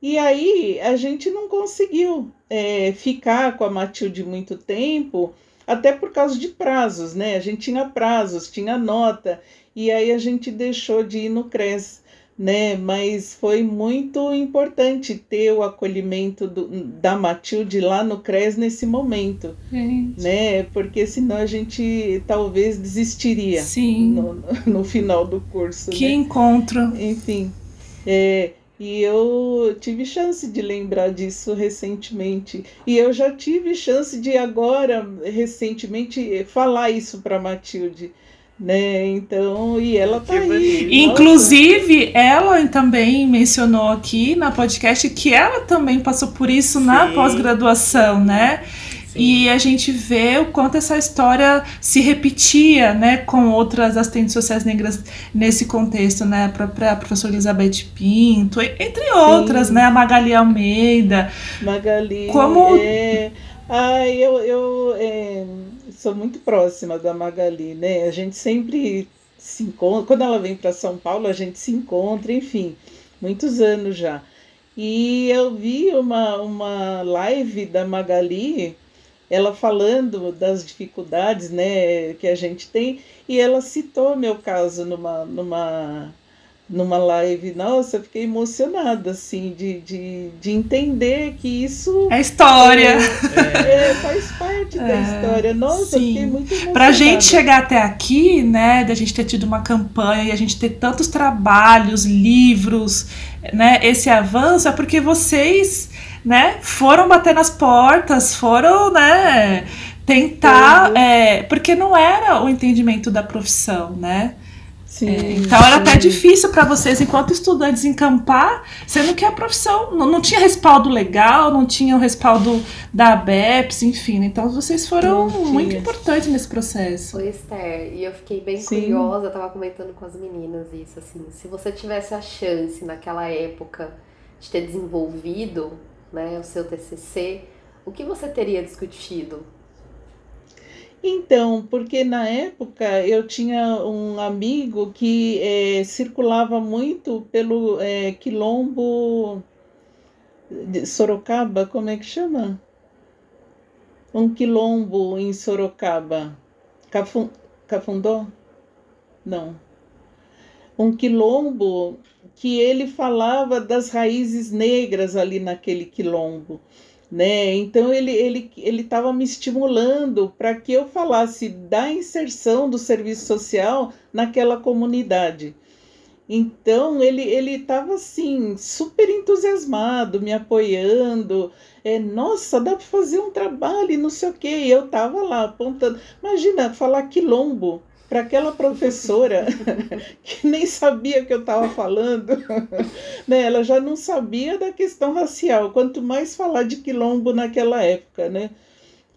E aí a gente não conseguiu é, ficar com a Matilde muito tempo, até por causa de prazos, né? A gente tinha prazos, tinha nota, e aí a gente deixou de ir no CRES né? Mas foi muito importante ter o acolhimento do, da Matilde lá no CRES nesse momento, gente. né? Porque senão a gente talvez desistiria Sim. No, no final do curso. Que né? encontro! Enfim, é, e eu tive chance de lembrar disso recentemente. E eu já tive chance de agora, recentemente, falar isso para Matilde né? Então, e ela tá aí. Inclusive, Nossa. ela também mencionou aqui na podcast que ela também passou por isso Sim. na pós-graduação, né? Sim. E a gente vê o quanto essa história se repetia, né, com outras assistentes sociais negras nesse contexto, né, a própria professora Elizabeth Pinto, entre outras, Sim. né, a Magali Almeida. Magali, como é... Ah, eu, eu é sou muito próxima da Magali, né? A gente sempre se encontra, quando ela vem para São Paulo, a gente se encontra, enfim, muitos anos já. E eu vi uma, uma live da Magali, ela falando das dificuldades, né, que a gente tem, e ela citou meu caso numa, numa numa live, nossa, eu fiquei emocionada, assim, de, de, de entender que isso... É história! É, é, faz parte é, da história. Nossa, sim. fiquei muito emocionada. Pra gente chegar até aqui, né, da gente ter tido uma campanha e a gente ter tantos trabalhos, livros, né, esse avanço, é porque vocês, né, foram bater nas portas, foram, né, tentar... Uhum. É, porque não era o entendimento da profissão, né? Sim, é, então era até difícil para vocês, enquanto estudantes, encampar, sendo que a profissão não, não tinha respaldo legal, não tinha o respaldo da ABEPS, enfim. Né? Então vocês foram muito importantes nesse processo. Foi Esther, e eu fiquei bem Sim. curiosa, eu tava comentando com as meninas isso, assim, se você tivesse a chance naquela época de ter desenvolvido né, o seu TCC, o que você teria discutido? Então, porque na época eu tinha um amigo que é, circulava muito pelo é, quilombo de Sorocaba, como é que chama? Um quilombo em Sorocaba. Cafun, Cafundó? Não. Um quilombo que ele falava das raízes negras ali naquele quilombo né? Então ele ele ele estava me estimulando para que eu falasse da inserção do serviço social naquela comunidade. Então ele ele estava assim super entusiasmado, me apoiando. É, nossa, dá para fazer um trabalho, e não sei o quê. E eu estava lá apontando. Imagina falar quilombo para aquela professora que nem sabia que eu estava falando, né? Ela já não sabia da questão racial, quanto mais falar de quilombo naquela época, né?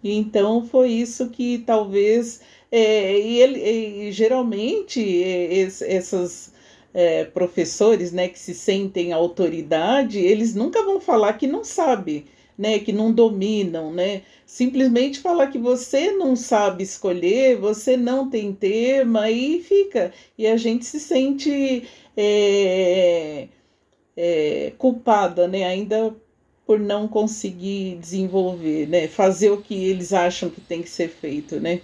Então foi isso que talvez é, e ele e, geralmente é, esses é, professores, né, que se sentem autoridade, eles nunca vão falar que não sabe né, que não dominam, né? Simplesmente falar que você não sabe escolher, você não tem tema e fica. E a gente se sente é, é, culpada, né? Ainda por não conseguir desenvolver, né? Fazer o que eles acham que tem que ser feito, né?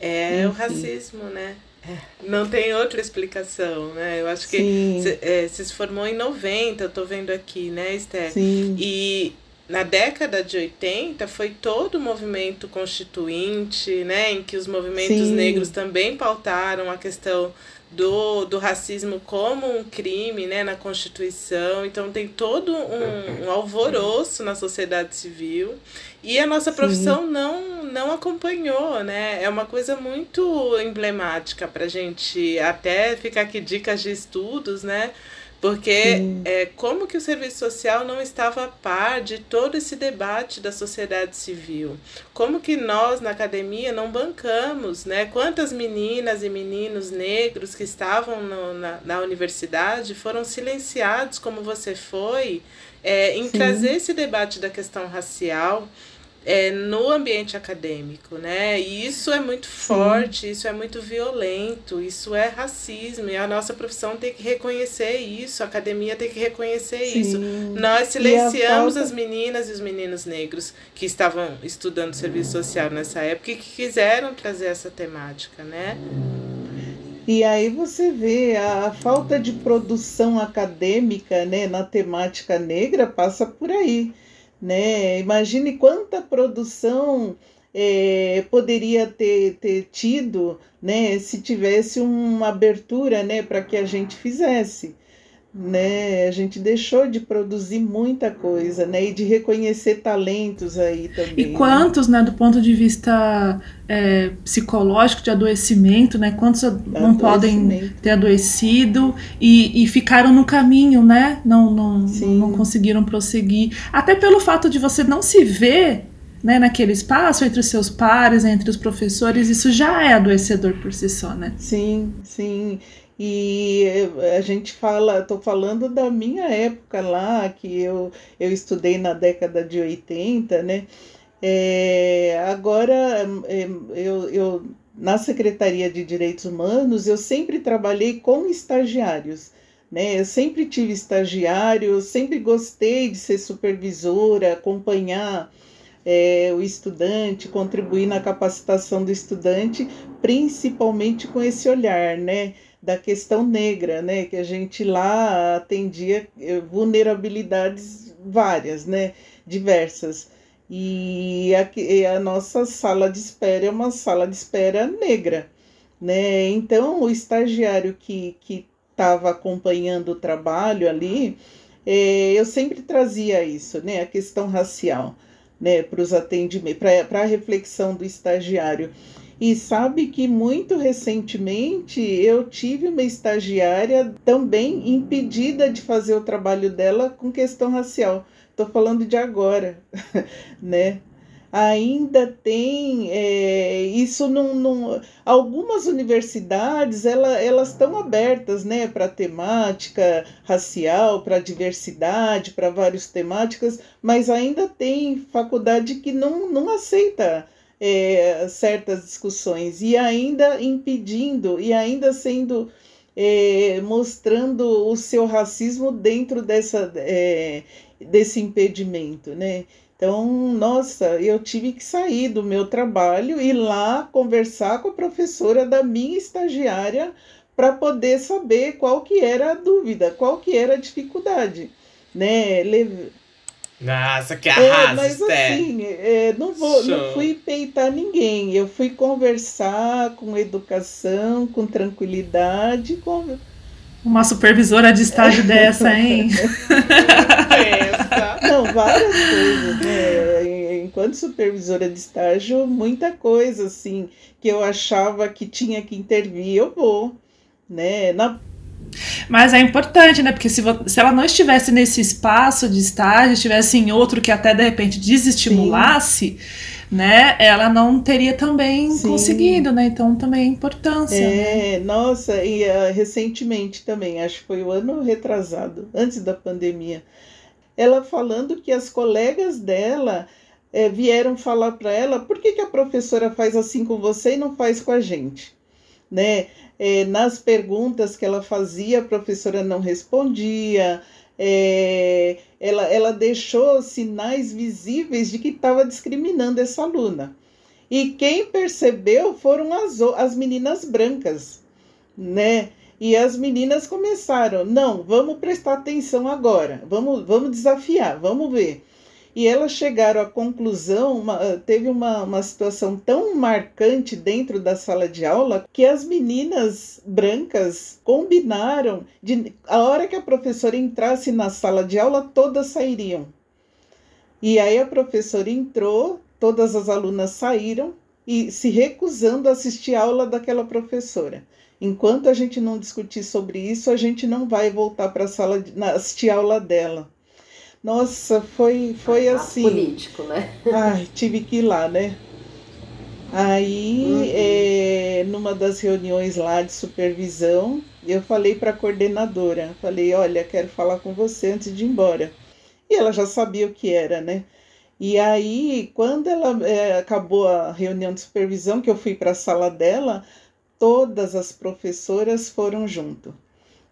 É Enfim. o racismo, né? É, não tem outra explicação, né? Eu acho que se, é, se formou em 90, eu tô vendo aqui, né, Esther? Sim. E na década de 80 foi todo o movimento constituinte, né, em que os movimentos Sim. negros também pautaram a questão do, do racismo como um crime né, na Constituição. Então tem todo um, um alvoroço na sociedade civil. E a nossa profissão não, não acompanhou, né? É uma coisa muito emblemática para a gente até ficar aqui dicas de estudos, né? Porque é, como que o serviço social não estava a par de todo esse debate da sociedade civil? Como que nós, na academia, não bancamos, né? Quantas meninas e meninos negros que estavam no, na, na universidade foram silenciados, como você foi, é, em Sim. trazer esse debate da questão racial é, no ambiente acadêmico, né? E isso é muito forte, Sim. isso é muito violento, isso é racismo, e a nossa profissão tem que reconhecer isso, a academia tem que reconhecer Sim. isso. Nós silenciamos falta... as meninas e os meninos negros que estavam estudando serviço social nessa época e que quiseram trazer essa temática, né? E aí você vê a, a falta de produção acadêmica né, na temática negra passa por aí né? Imagine quanta produção é, poderia ter, ter tido né, se tivesse uma abertura né, para que a gente fizesse né? A gente deixou de produzir muita coisa, né? E de reconhecer talentos aí também. E né? quantos, né, do ponto de vista é, psicológico de adoecimento, né? Quantos não podem ter adoecido e, e ficaram no caminho, né? Não, não, não conseguiram prosseguir. Até pelo fato de você não se ver né, naquele espaço entre os seus pares, entre os professores, isso já é adoecedor por si só, né? Sim, sim. E a gente fala, estou falando da minha época lá, que eu, eu estudei na década de 80, né? É, agora, é, eu, eu, na Secretaria de Direitos Humanos, eu sempre trabalhei com estagiários. Né? Eu sempre tive estagiário, sempre gostei de ser supervisora, acompanhar é, o estudante, contribuir na capacitação do estudante, principalmente com esse olhar, né? Da questão negra, né, que a gente lá atendia eh, vulnerabilidades várias, né, diversas. E a, a nossa sala de espera é uma sala de espera negra, né? Então o estagiário que estava acompanhando o trabalho ali, é, eu sempre trazia isso, né, a questão racial, né, para os atendimentos, para a reflexão do estagiário. E sabe que muito recentemente eu tive uma estagiária também impedida de fazer o trabalho dela com questão racial. Estou falando de agora, né? Ainda tem é, isso não, não, algumas universidades ela, elas estão abertas né para temática racial para diversidade para várias temáticas mas ainda tem faculdade que não, não aceita é, certas discussões e ainda impedindo e ainda sendo é, mostrando o seu racismo dentro dessa, é, desse impedimento, né? Então, nossa, eu tive que sair do meu trabalho e lá conversar com a professora da minha estagiária para poder saber qual que era a dúvida, qual que era a dificuldade, né? Nossa, que arraso, é, mas assim, é, não, vou, não fui peitar ninguém. Eu fui conversar com educação, com tranquilidade. Com... Uma supervisora de estágio dessa, hein? não, várias coisas. Né? Enquanto supervisora de estágio, muita coisa, assim, que eu achava que tinha que intervir, eu vou. Né? Na mas é importante, né? Porque se, se ela não estivesse nesse espaço de estágio, estivesse em outro que até de repente desestimulasse, Sim. né? Ela não teria também Sim. conseguido, né? Então também é importância. É, né? nossa, e uh, recentemente também, acho que foi o ano retrasado, antes da pandemia, ela falando que as colegas dela é, vieram falar para ela por que, que a professora faz assim com você e não faz com a gente né? É, nas perguntas que ela fazia, a professora não respondia, é, ela, ela deixou sinais visíveis de que estava discriminando essa aluna. E quem percebeu foram as, as meninas brancas, né? E as meninas começaram, não, vamos prestar atenção agora, vamos, vamos desafiar, vamos ver. E elas chegaram à conclusão, uma, teve uma, uma situação tão marcante dentro da sala de aula que as meninas brancas combinaram de a hora que a professora entrasse na sala de aula, todas sairiam. E aí a professora entrou, todas as alunas saíram e se recusando a assistir a aula daquela professora. Enquanto a gente não discutir sobre isso, a gente não vai voltar para a sala de, assistir a aula dela. Nossa, foi, foi ah, assim. Político, né? Ai, tive que ir lá, né? Aí, uhum. é, numa das reuniões lá de supervisão, eu falei para a coordenadora, falei, olha, quero falar com você antes de ir embora. E ela já sabia o que era, né? E aí, quando ela é, acabou a reunião de supervisão, que eu fui para a sala dela, todas as professoras foram junto,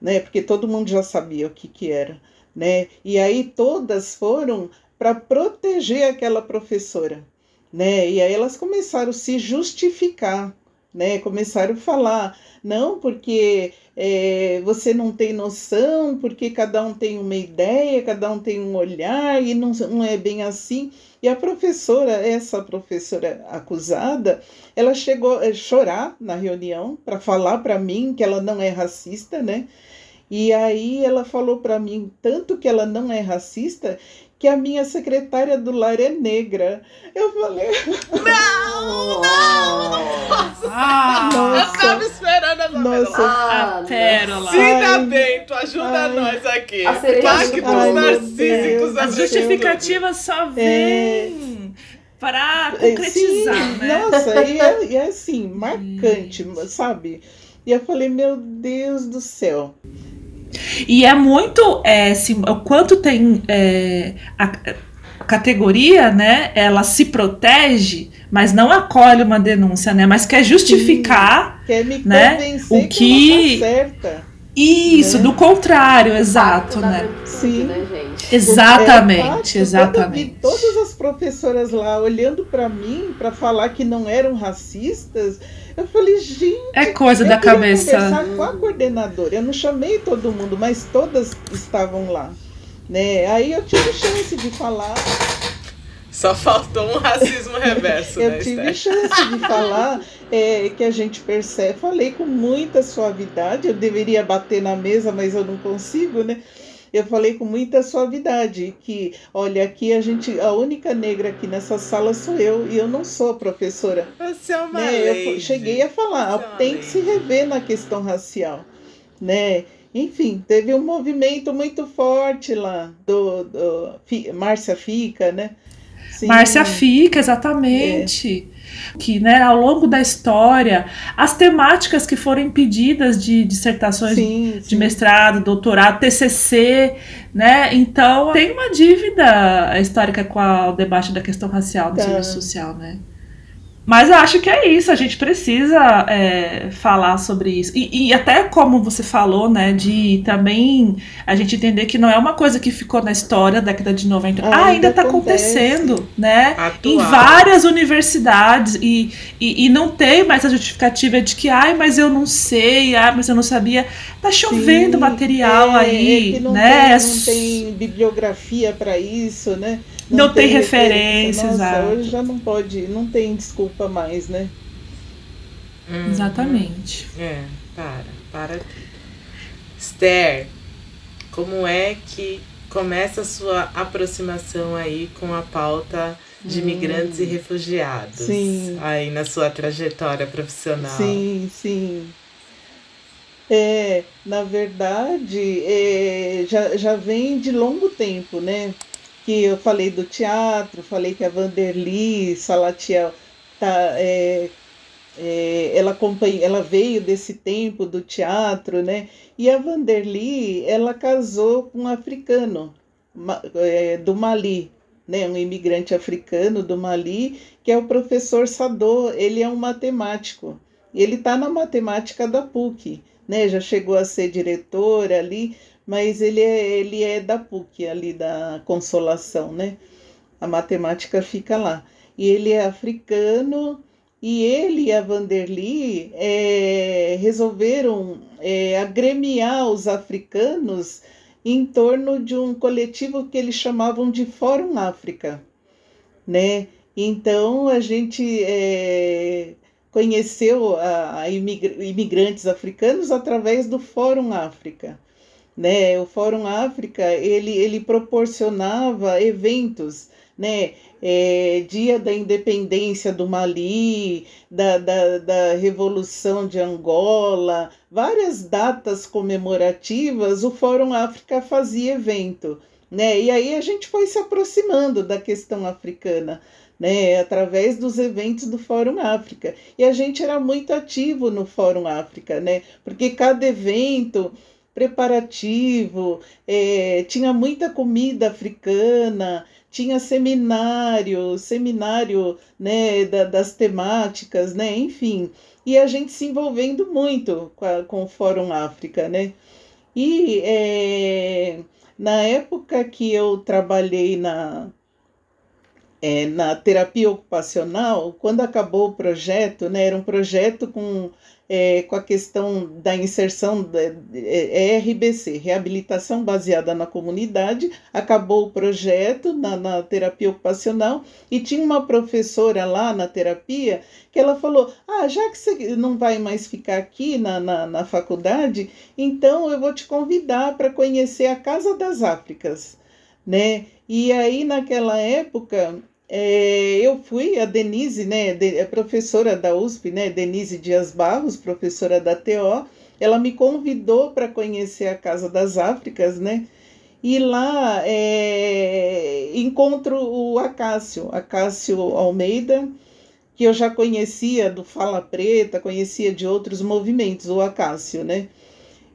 né? Porque todo mundo já sabia o que, que era, né? E aí todas foram para proteger aquela professora, né? E aí elas começaram a se justificar, né? Começaram a falar, não, porque é, você não tem noção, porque cada um tem uma ideia, cada um tem um olhar e não, não é bem assim. E a professora, essa professora acusada, ela chegou a chorar na reunião para falar para mim que ela não é racista, né? E aí ela falou para mim tanto que ela não é racista que a minha secretária do lar é negra. Eu falei. Não! Não! Nossa! Ah, nossa. Eu tava esperando essa nossa. Ah, a pérola. Cida Bento, ajuda ai, nós aqui. Pactos narcísicos. As justificativas só vêm. É... Para concretizar, Sim, né? Nossa, e é, e é assim, marcante, sabe? E eu falei, meu Deus do céu. E é muito, é, assim, o quanto tem é, a, a, categoria, né? Ela se protege, mas não acolhe uma denúncia, né? Mas quer justificar, Sim, quer me né? O que, que tá certa. Isso, né? do contrário, exato, né? Sim. Né, exatamente, é, exatamente. todas as professoras lá olhando para mim para falar que não eram racistas, eu falei, gente. É coisa da cabeça. conversar com a coordenadora. Eu não chamei todo mundo, mas todas estavam lá. Né? Aí eu tive chance de falar. Só faltou um racismo reverso. eu né, tive chance de falar é, que a gente percebe. Falei com muita suavidade. Eu deveria bater na mesa, mas eu não consigo, né? Eu falei com muita suavidade que, olha, aqui a gente, a única negra aqui nessa sala sou eu e eu não sou professora. Você é uma né? Eu cheguei a falar, é tem que se rever na questão racial, né? Enfim, teve um movimento muito forte lá do, do Márcia Fica, né? Sim. Márcia Fica, exatamente. É que né, ao longo da história, as temáticas que foram impedidas de dissertações sim, de mestrado, doutorado, TCC, né? Então tem uma dívida histórica com a, o debate da questão racial no tá. serviço social, né? Mas eu acho que é isso, a gente precisa é, falar sobre isso. E, e, até como você falou, né, de também a gente entender que não é uma coisa que ficou na história da década de 90. Ah, ainda está acontecendo, né? Atual. Em várias universidades. E, e, e, não tem mais a justificativa de que, ai, mas eu não sei, ai, mas eu não sabia. Tá chovendo Sim, material é, aí, é não né? Tem, não tem bibliografia para isso, né? Não, não tem, tem referências. Nossa, hoje já não pode, não tem desculpa mais, né? Hum, Exatamente. É, para, para. Esther, como é que começa a sua aproximação aí com a pauta de hum. migrantes e refugiados? Sim. Aí na sua trajetória profissional. Sim, sim. É, na verdade, é, já, já vem de longo tempo, né? Que eu falei do teatro, falei que a Vanderly Salatiel tá, é, é, ela, acompanha, ela veio desse tempo do teatro, né? E a Vanderly, ela casou com um africano é, do Mali, né? Um imigrante africano do Mali, que é o professor Sadô. Ele é um matemático. Ele está na matemática da PUC, né? Já chegou a ser diretor ali, mas ele é, ele é da PUC, ali da Consolação, né? A matemática fica lá. E ele é africano, e ele e a Vanderly é, resolveram é, agremiar os africanos em torno de um coletivo que eles chamavam de Fórum África, né? Então a gente é, conheceu a, a imigrantes africanos através do Fórum África. Né? O Fórum África ele, ele proporcionava eventos, né? É, dia da independência do Mali, da, da, da Revolução de Angola, várias datas comemorativas, o Fórum África fazia evento. Né? E aí a gente foi se aproximando da questão africana né, através dos eventos do Fórum África. E a gente era muito ativo no Fórum África, né, porque cada evento preparativo, é, tinha muita comida africana, tinha seminário, seminário né, da, das temáticas, né, enfim, e a gente se envolvendo muito com, a, com o Fórum África, né. E é, na época que eu trabalhei na, é, na terapia ocupacional, quando acabou o projeto, né, era um projeto com, é, com a questão da inserção da é, é RBC, reabilitação baseada na comunidade, acabou o projeto na, na terapia ocupacional e tinha uma professora lá na terapia que ela falou: Ah, já que você não vai mais ficar aqui na, na, na faculdade, então eu vou te convidar para conhecer a Casa das Áfricas. Né? E aí, naquela época, é, eu fui, a Denise, né, de, é professora da USP, né, Denise Dias Barros, professora da TO, ela me convidou para conhecer a Casa das Áfricas, né, e lá é, encontro o Acácio, Acácio Almeida, que eu já conhecia do Fala Preta, conhecia de outros movimentos, o Acácio, né,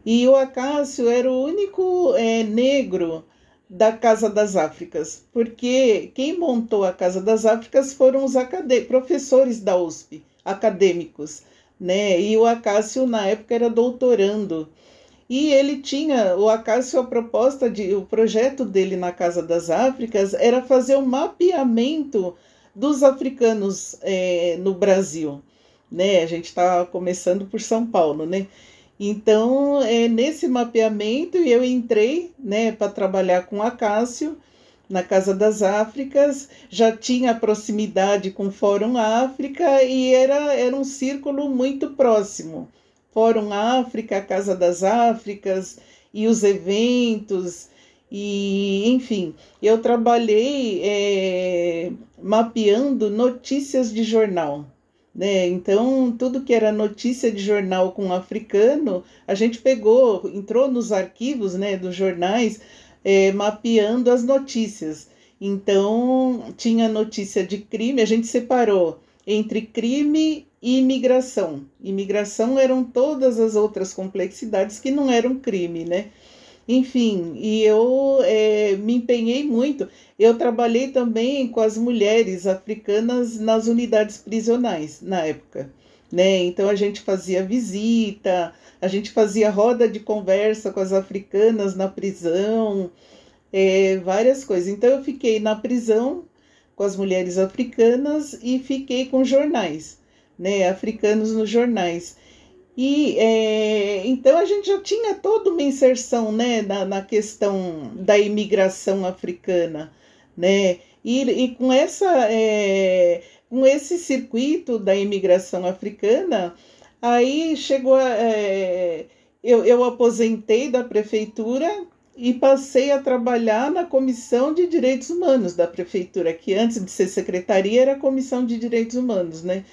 e o Acácio era o único é, negro da Casa das Áfricas, porque quem montou a Casa das Áfricas foram os professores da USP, acadêmicos, né? E o Acácio na época era doutorando. E ele tinha, o Acácio, a proposta de, o projeto dele na Casa das Áfricas era fazer um mapeamento dos africanos é, no Brasil, né? A gente está começando por São Paulo, né? Então, é, nesse mapeamento, eu entrei né, para trabalhar com a Cássio na Casa das Áfricas, já tinha proximidade com o Fórum África e era, era um círculo muito próximo. Fórum África, Casa das Áfricas e os eventos, e enfim, eu trabalhei é, mapeando notícias de jornal. Né? Então, tudo que era notícia de jornal com africano, a gente pegou, entrou nos arquivos né, dos jornais, é, mapeando as notícias. Então, tinha notícia de crime, a gente separou entre crime e imigração. Imigração eram todas as outras complexidades que não eram crime, né? Enfim, e eu é, me empenhei muito. Eu trabalhei também com as mulheres africanas nas unidades prisionais na época. Né? Então a gente fazia visita, a gente fazia roda de conversa com as africanas na prisão, é, várias coisas. Então eu fiquei na prisão com as mulheres africanas e fiquei com jornais, né? Africanos nos jornais. E é, então a gente já tinha toda uma inserção né, na, na questão da imigração africana, né? E, e com, essa, é, com esse circuito da imigração africana, aí chegou a, é, eu, eu aposentei da prefeitura e passei a trabalhar na Comissão de Direitos Humanos da prefeitura, que antes de ser secretaria era Comissão de Direitos Humanos, né?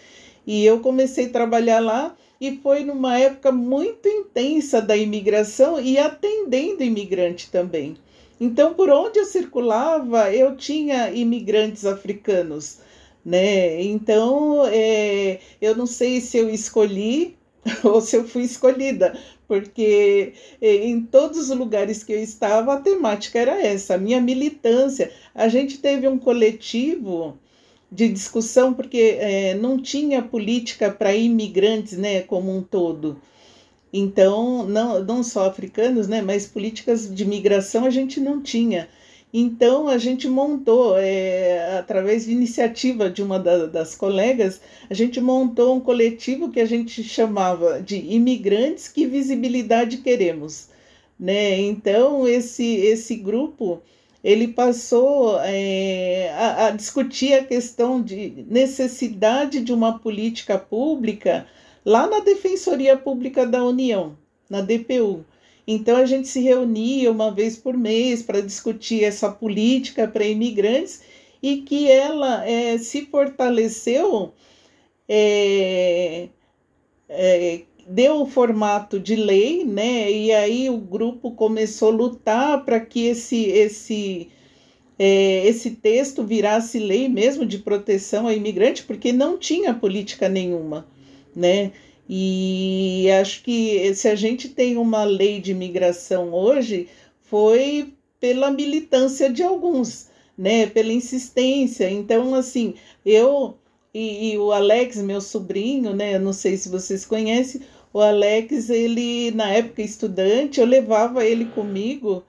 E eu comecei a trabalhar lá e foi numa época muito intensa da imigração e atendendo imigrante também. Então, por onde eu circulava, eu tinha imigrantes africanos, né? Então, é, eu não sei se eu escolhi ou se eu fui escolhida, porque é, em todos os lugares que eu estava, a temática era essa, a minha militância. A gente teve um coletivo de discussão, porque é, não tinha política para imigrantes né, como um todo. Então, não, não só africanos, né, mas políticas de migração a gente não tinha. Então, a gente montou, é, através de iniciativa de uma da, das colegas, a gente montou um coletivo que a gente chamava de Imigrantes Que Visibilidade Queremos. né? Então esse esse grupo ele passou é, a, a, discutir a questão de necessidade de uma política pública lá na Defensoria Pública da União, na DPU. Então a gente se reunia uma vez por mês para discutir essa política para imigrantes e que ela é, se fortaleceu, é, é, deu o formato de lei, né? E aí o grupo começou a lutar para que esse, esse, é, esse texto virasse lei mesmo de proteção a imigrante, porque não tinha política nenhuma, né? E acho que se a gente tem uma lei de imigração hoje, foi pela militância de alguns, né? Pela insistência. Então, assim, eu e, e o Alex, meu sobrinho, né? Eu não sei se vocês conhecem, o Alex, ele, na época estudante, eu levava ele comigo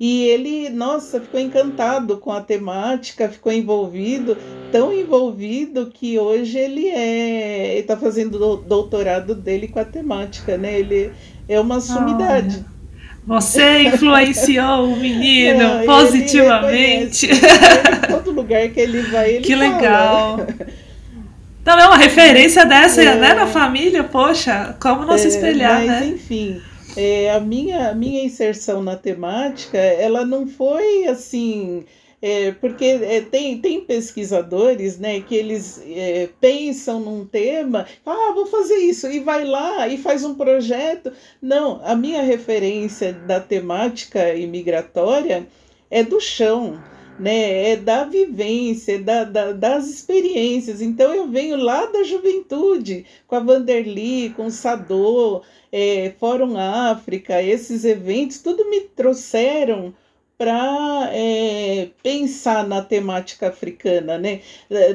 e ele, nossa, ficou encantado com a temática, ficou envolvido, tão envolvido que hoje ele é, está fazendo o doutorado dele com a temática, né? Ele é uma sumidade. Você influenciou o menino Não, positivamente. Ele, ele todo lugar que ele vai, ele Que fala. legal. Então é uma referência dessa, é, né, na família, poxa, como não é, se espelhar, mas, né? Enfim, é, a minha, a minha inserção na temática, ela não foi assim. É, porque é, tem, tem pesquisadores né, que eles é, pensam num tema, ah, vou fazer isso, e vai lá e faz um projeto. Não, a minha referência da temática imigratória é do chão né? É da vivência, da, da, das experiências. Então eu venho lá da juventude, com a Vanderly, com o Sadô, é, Fórum África, esses eventos, tudo me trouxeram para é, pensar na temática africana, né?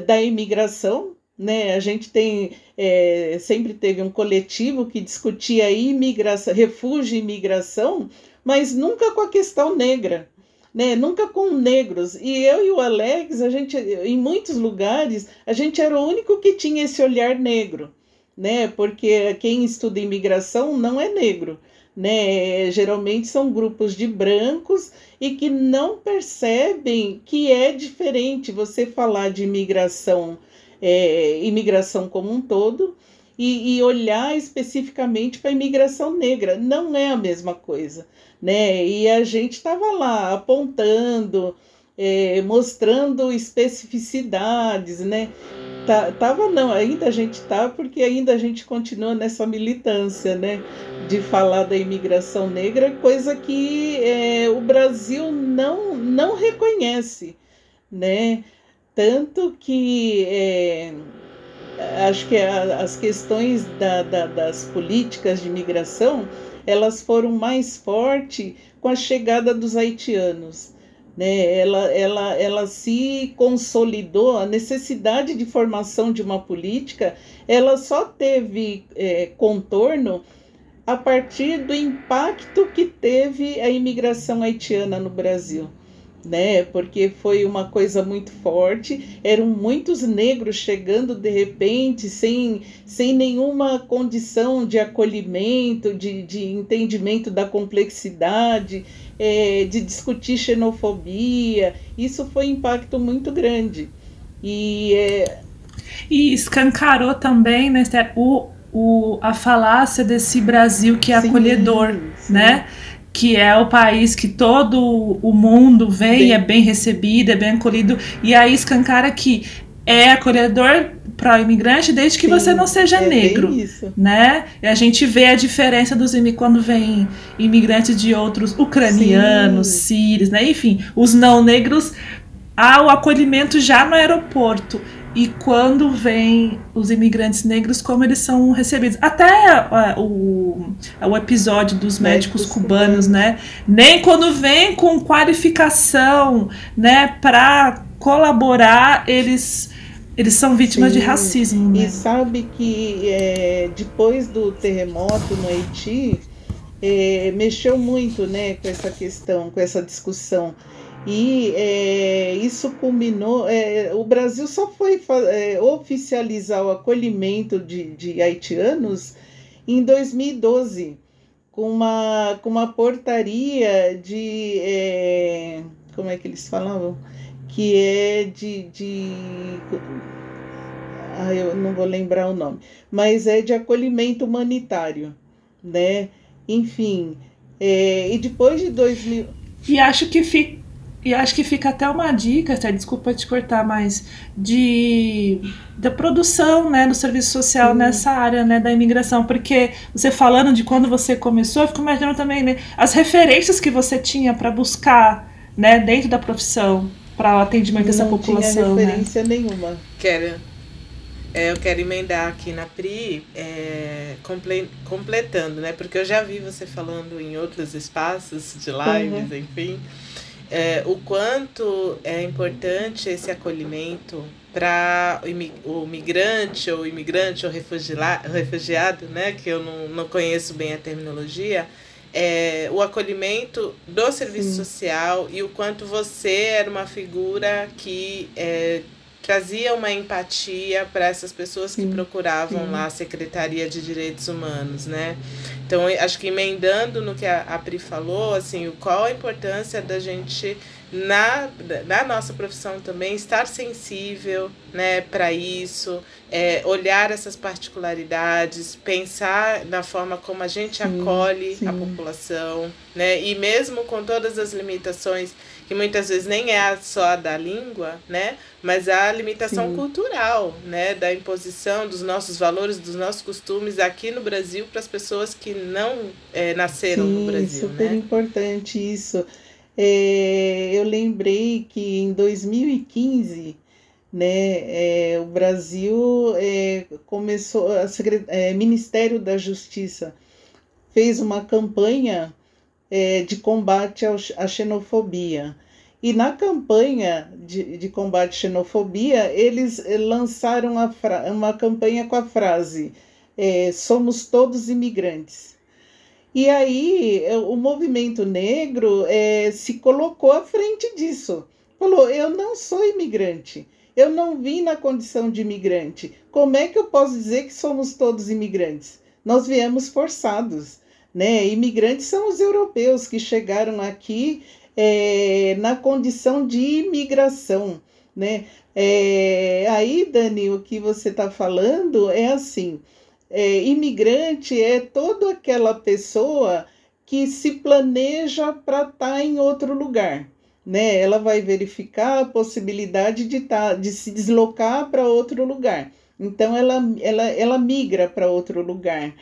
Da imigração, né? A gente tem é, sempre teve um coletivo que discutia imigração, refúgio e imigração, mas nunca com a questão negra né? Nunca com negros. E eu e o Alex, a gente, em muitos lugares, a gente era o único que tinha esse olhar negro, né? Porque quem estuda imigração não é negro. Né? Geralmente são grupos de brancos e que não percebem que é diferente você falar de imigração, é, imigração como um todo, e, e olhar especificamente para a imigração negra. Não é a mesma coisa né? E a gente estava lá apontando, é, mostrando especificidades, né? Tá, tava não, ainda a gente tá porque ainda a gente continua nessa militância, né? De falar da imigração negra, coisa que é, o Brasil não, não reconhece, né? Tanto que é, acho que a, as questões da, da, das políticas de imigração elas foram mais fortes com a chegada dos haitianos. Né? Ela, ela, ela se consolidou, a necessidade de formação de uma política, ela só teve é, contorno a partir do impacto que teve a imigração haitiana no Brasil né? Porque foi uma coisa muito forte. Eram muitos negros chegando de repente, sem, sem nenhuma condição de acolhimento, de, de entendimento da complexidade, é, de discutir xenofobia. Isso foi um impacto muito grande. E, é... e escancarou também, né, o, o, a falácia desse Brasil que é sim, acolhedor, sim. né? Que é o país que todo o mundo vem, bem. é bem recebido, é bem acolhido, e aí escancara que é acolhedor para o imigrante desde que Sim, você não seja é negro, né? E a gente vê a diferença dos quando vem imigrantes de outros ucranianos, Sim. sírios, né? Enfim, os não negros há o acolhimento já no aeroporto e quando vem os imigrantes negros, como eles são recebidos. Até uh, o, o episódio dos médicos, médicos cubanos, né? Nem quando vem com qualificação, né, para colaborar, eles eles são vítimas Sim. de racismo. Né? E sabe que é, depois do terremoto no Haiti, é, mexeu muito né, com essa questão, com essa discussão. E é, isso culminou. É, o Brasil só foi é, oficializar o acolhimento de, de haitianos em 2012, com uma, com uma portaria de. É, como é que eles falavam? Que é de. de ah, eu não vou lembrar o nome, mas é de acolhimento humanitário, né? Enfim, é, e depois de 2000. E acho que fica e acho que fica até uma dica, tá? desculpa te cortar, mas de da produção, né, do serviço social Sim. nessa área, né, da imigração, porque você falando de quando você começou, eu fico imaginando também, né, as referências que você tinha para buscar, né, dentro da profissão para o atendimento dessa população, Não tinha referência né? nenhuma. Quero, é, eu quero emendar aqui na Pri, é, comple, completando, né, porque eu já vi você falando em outros espaços de lives, uhum. enfim é, o quanto é importante esse acolhimento para o migrante ou imigrante ou refugiado, né, que eu não, não conheço bem a terminologia, é, o acolhimento do serviço Sim. social e o quanto você era uma figura que é, trazia uma empatia para essas pessoas que procuravam sim. lá a Secretaria de Direitos Humanos, né? Então, acho que emendando no que a, a Pri falou, assim, qual a importância da gente na, na nossa profissão também estar sensível né, para isso, é, olhar essas particularidades, pensar na forma como a gente sim, acolhe sim. a população, né, e mesmo com todas as limitações, que muitas vezes nem é só a da língua, né, mas a limitação sim. cultural, né, da imposição dos nossos valores, dos nossos costumes aqui no Brasil para as pessoas que não é, nasceram no Brasil. Super né? importante isso. É, eu lembrei que em 2015, né, é, o Brasil é, começou, o é, Ministério da Justiça fez uma campanha é, de combate à xenofobia. E na campanha de, de combate à xenofobia, eles lançaram uma campanha com a frase: é, Somos todos imigrantes. E aí o movimento negro é, se colocou à frente disso. Falou: eu não sou imigrante, eu não vim na condição de imigrante. Como é que eu posso dizer que somos todos imigrantes? Nós viemos forçados. Né? Imigrantes são os europeus que chegaram aqui é, na condição de imigração. Né? É, aí, Dani, o que você está falando é assim é, imigrante é toda aquela pessoa que se planeja para estar tá em outro lugar. Né? Ela vai verificar a possibilidade de, tá, de se deslocar para outro lugar. Então, ela, ela, ela migra para outro lugar.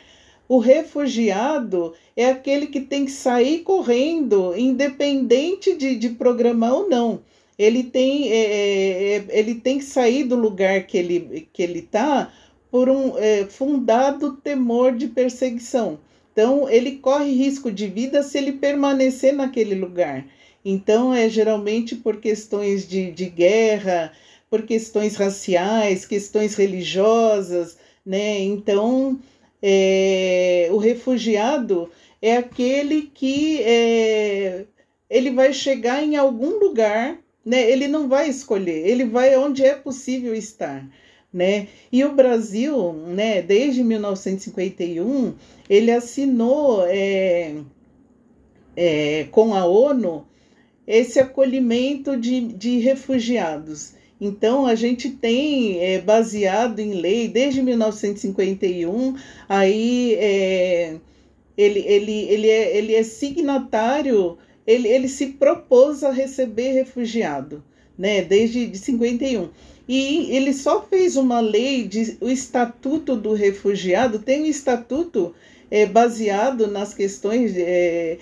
O refugiado é aquele que tem que sair correndo, independente de, de programar ou não. Ele tem, é, é, é ele tem que sair do lugar que ele está que ele tá por um é, fundado temor de perseguição. Então, ele corre risco de vida se ele permanecer naquele lugar. Então, é geralmente por questões de, de guerra, por questões raciais, questões religiosas, né? Então, é, o refugiado é aquele que é, ele vai chegar em algum lugar, né? Ele não vai escolher, ele vai onde é possível estar né? E o Brasil, né, desde 1951, ele assinou é, é, com a ONU esse acolhimento de, de refugiados. Então, a gente tem, é, baseado em lei, desde 1951, aí é, ele, ele, ele, é, ele é signatário, ele, ele se propôs a receber refugiado, né, desde de 51. E ele só fez uma lei, de, o Estatuto do Refugiado, tem um estatuto é, baseado nas questões é,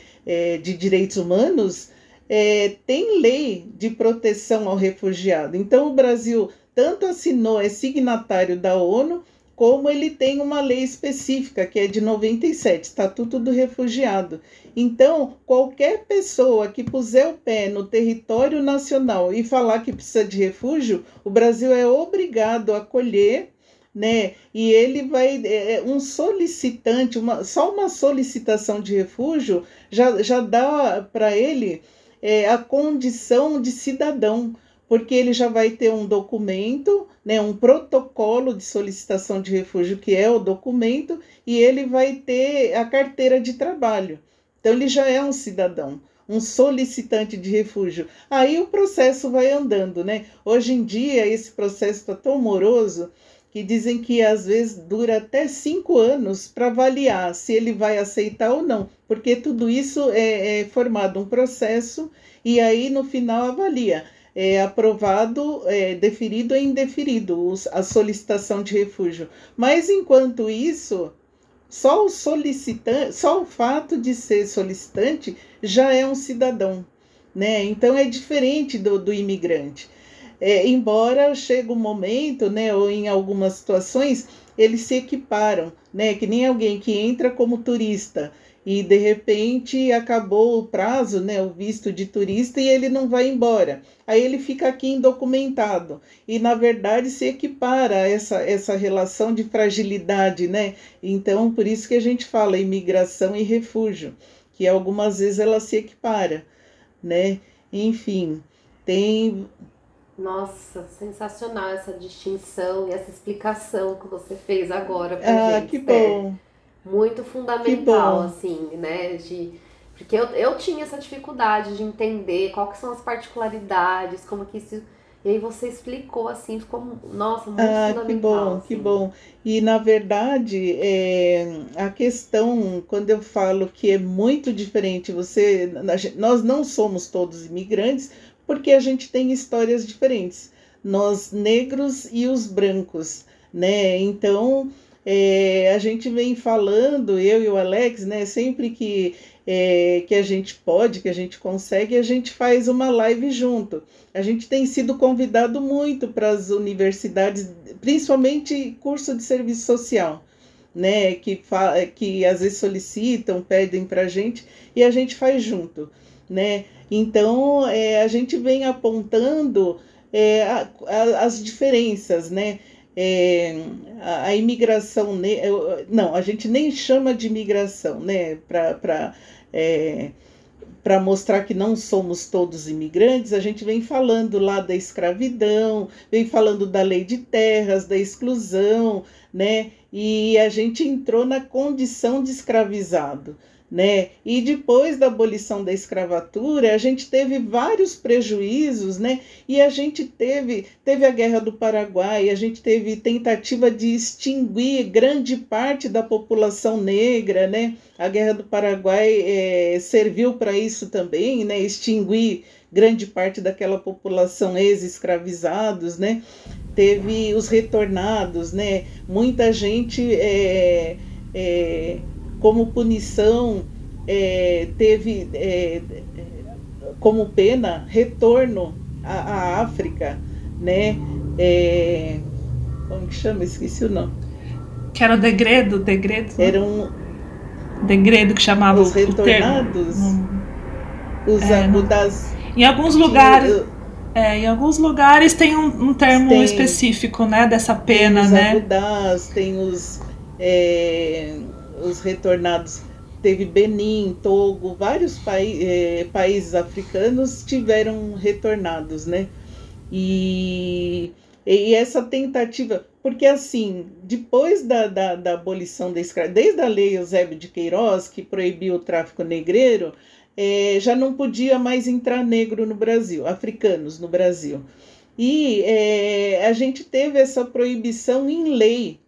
de direitos humanos, é, tem lei de proteção ao refugiado. Então, o Brasil tanto assinou, é signatário da ONU, como ele tem uma lei específica, que é de 97, Estatuto do Refugiado. Então, qualquer pessoa que puser o pé no território nacional e falar que precisa de refúgio, o Brasil é obrigado a acolher, né? E ele vai. É, é um solicitante, uma, só uma solicitação de refúgio já, já dá para ele é, a condição de cidadão, porque ele já vai ter um documento né, um protocolo de solicitação de refúgio, que é o documento, e ele vai ter a carteira de trabalho. Então, ele já é um cidadão, um solicitante de refúgio. Aí o processo vai andando, né? Hoje em dia, esse processo está tão moroso que dizem que às vezes dura até cinco anos para avaliar se ele vai aceitar ou não, porque tudo isso é, é formado um processo e aí no final avalia é, aprovado, é, deferido ou indeferido a solicitação de refúgio. Mas enquanto isso, só o solicitante, só o fato de ser solicitante já é um cidadão, né? Então é diferente do, do imigrante. É, embora chegue um momento, né, ou em algumas situações, eles se equiparam, né? Que nem alguém que entra como turista e de repente acabou o prazo, né, o visto de turista e ele não vai embora. Aí ele fica aqui indocumentado e na verdade se equipara a essa essa relação de fragilidade, né? Então, por isso que a gente fala imigração e refúgio, que algumas vezes ela se equipara, né? Enfim, tem nossa, sensacional essa distinção e essa explicação que você fez agora pra ah, gente. Que bom muito fundamental, assim, né? De, porque eu, eu tinha essa dificuldade de entender quais são as particularidades, como que isso. E aí você explicou assim, ficou, nossa, muito ah, fundamental. Que bom, assim. que bom. E na verdade, é, a questão, quando eu falo que é muito diferente, você, nós não somos todos imigrantes, porque a gente tem histórias diferentes. Nós negros e os brancos, né? Então, é, a gente vem falando, eu e o Alex, né, sempre que, é, que a gente pode, que a gente consegue, a gente faz uma live junto. A gente tem sido convidado muito para as universidades, principalmente curso de serviço social. Né, que, que às vezes solicitam, pedem para a gente e a gente faz junto. Né? Então é, a gente vem apontando é, a, a, as diferenças, né? é, a, a, imigração, não, a gente nem chama de imigração, né, para é, mostrar que não somos todos imigrantes, a gente vem falando lá da escravidão, vem falando da lei de terras, da exclusão, né? E a gente entrou na condição de escravizado né? E depois da abolição da escravatura, a gente teve vários prejuízos, né? E a gente teve, teve a Guerra do Paraguai, a gente teve tentativa de extinguir grande parte da população negra, né? A Guerra do Paraguai é, serviu para isso também, né? Extinguir grande parte daquela população ex-escravizados, né? Teve os retornados, né? Muita gente é, é, como punição, é, teve é, como pena retorno à, à África, né? É, como que chama? Esqueci o nome. Que era o degredo, degredo. Né? Era um degredo que chamava os retornados. Os é, das, em alguns lugares. é, em alguns lugares tem um, um termo tem, específico, né, dessa pena, tem os né? Abudás, tem os é, os retornados teve Benin, Togo, vários eh, países africanos tiveram retornados, né? E, e essa tentativa, porque assim, depois da, da, da abolição da escravidão, desde a lei Eusébio de Queiroz, que proibiu o tráfico negreiro, eh, já não podia mais entrar negro no Brasil, africanos no Brasil. E eh, a gente teve essa proibição em lei,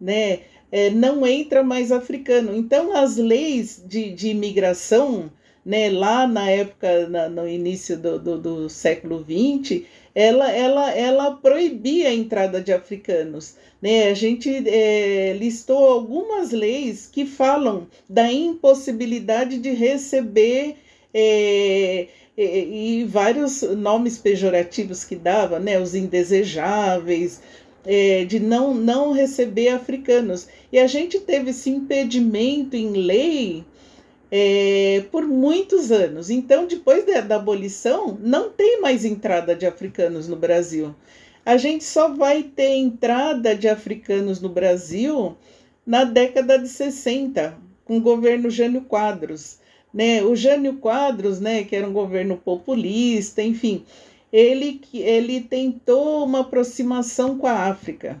né? É, não entra mais africano. Então, as leis de, de imigração, né, lá na época, na, no início do, do, do século XX, ela, ela, ela proibia a entrada de africanos. Né? A gente é, listou algumas leis que falam da impossibilidade de receber. É, e, e, vários nomes pejorativos que dava, né, os indesejáveis, é, de não, não receber africanos. E a gente teve esse impedimento em lei é, por muitos anos. Então, depois da, da abolição, não tem mais entrada de africanos no Brasil. A gente só vai ter entrada de africanos no Brasil na década de 60, com o governo Jânio Quadros. Né? O Jânio Quadros, né, que era um governo populista, enfim, ele, ele tentou uma aproximação com a África.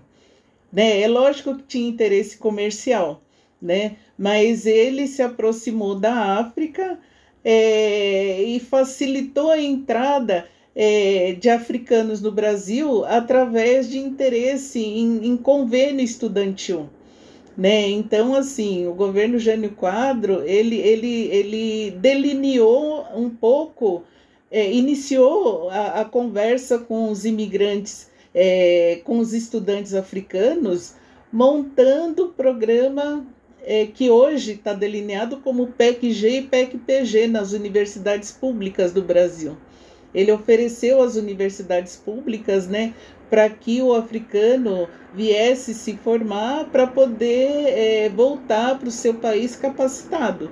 Né? É lógico que tinha interesse comercial, né? mas ele se aproximou da África é, e facilitou a entrada é, de africanos no Brasil através de interesse em, em convênio estudantil. Né? Então, assim, o governo Jânio Quadro, ele, ele, ele delineou um pouco, é, iniciou a, a, conversa com os imigrantes, é, com os estudantes africanos, montando o programa é, que hoje está delineado como PEC-G e PEC-PG nas universidades públicas do Brasil. Ele ofereceu às universidades públicas né, para que o africano viesse se formar para poder é, voltar para o seu país capacitado.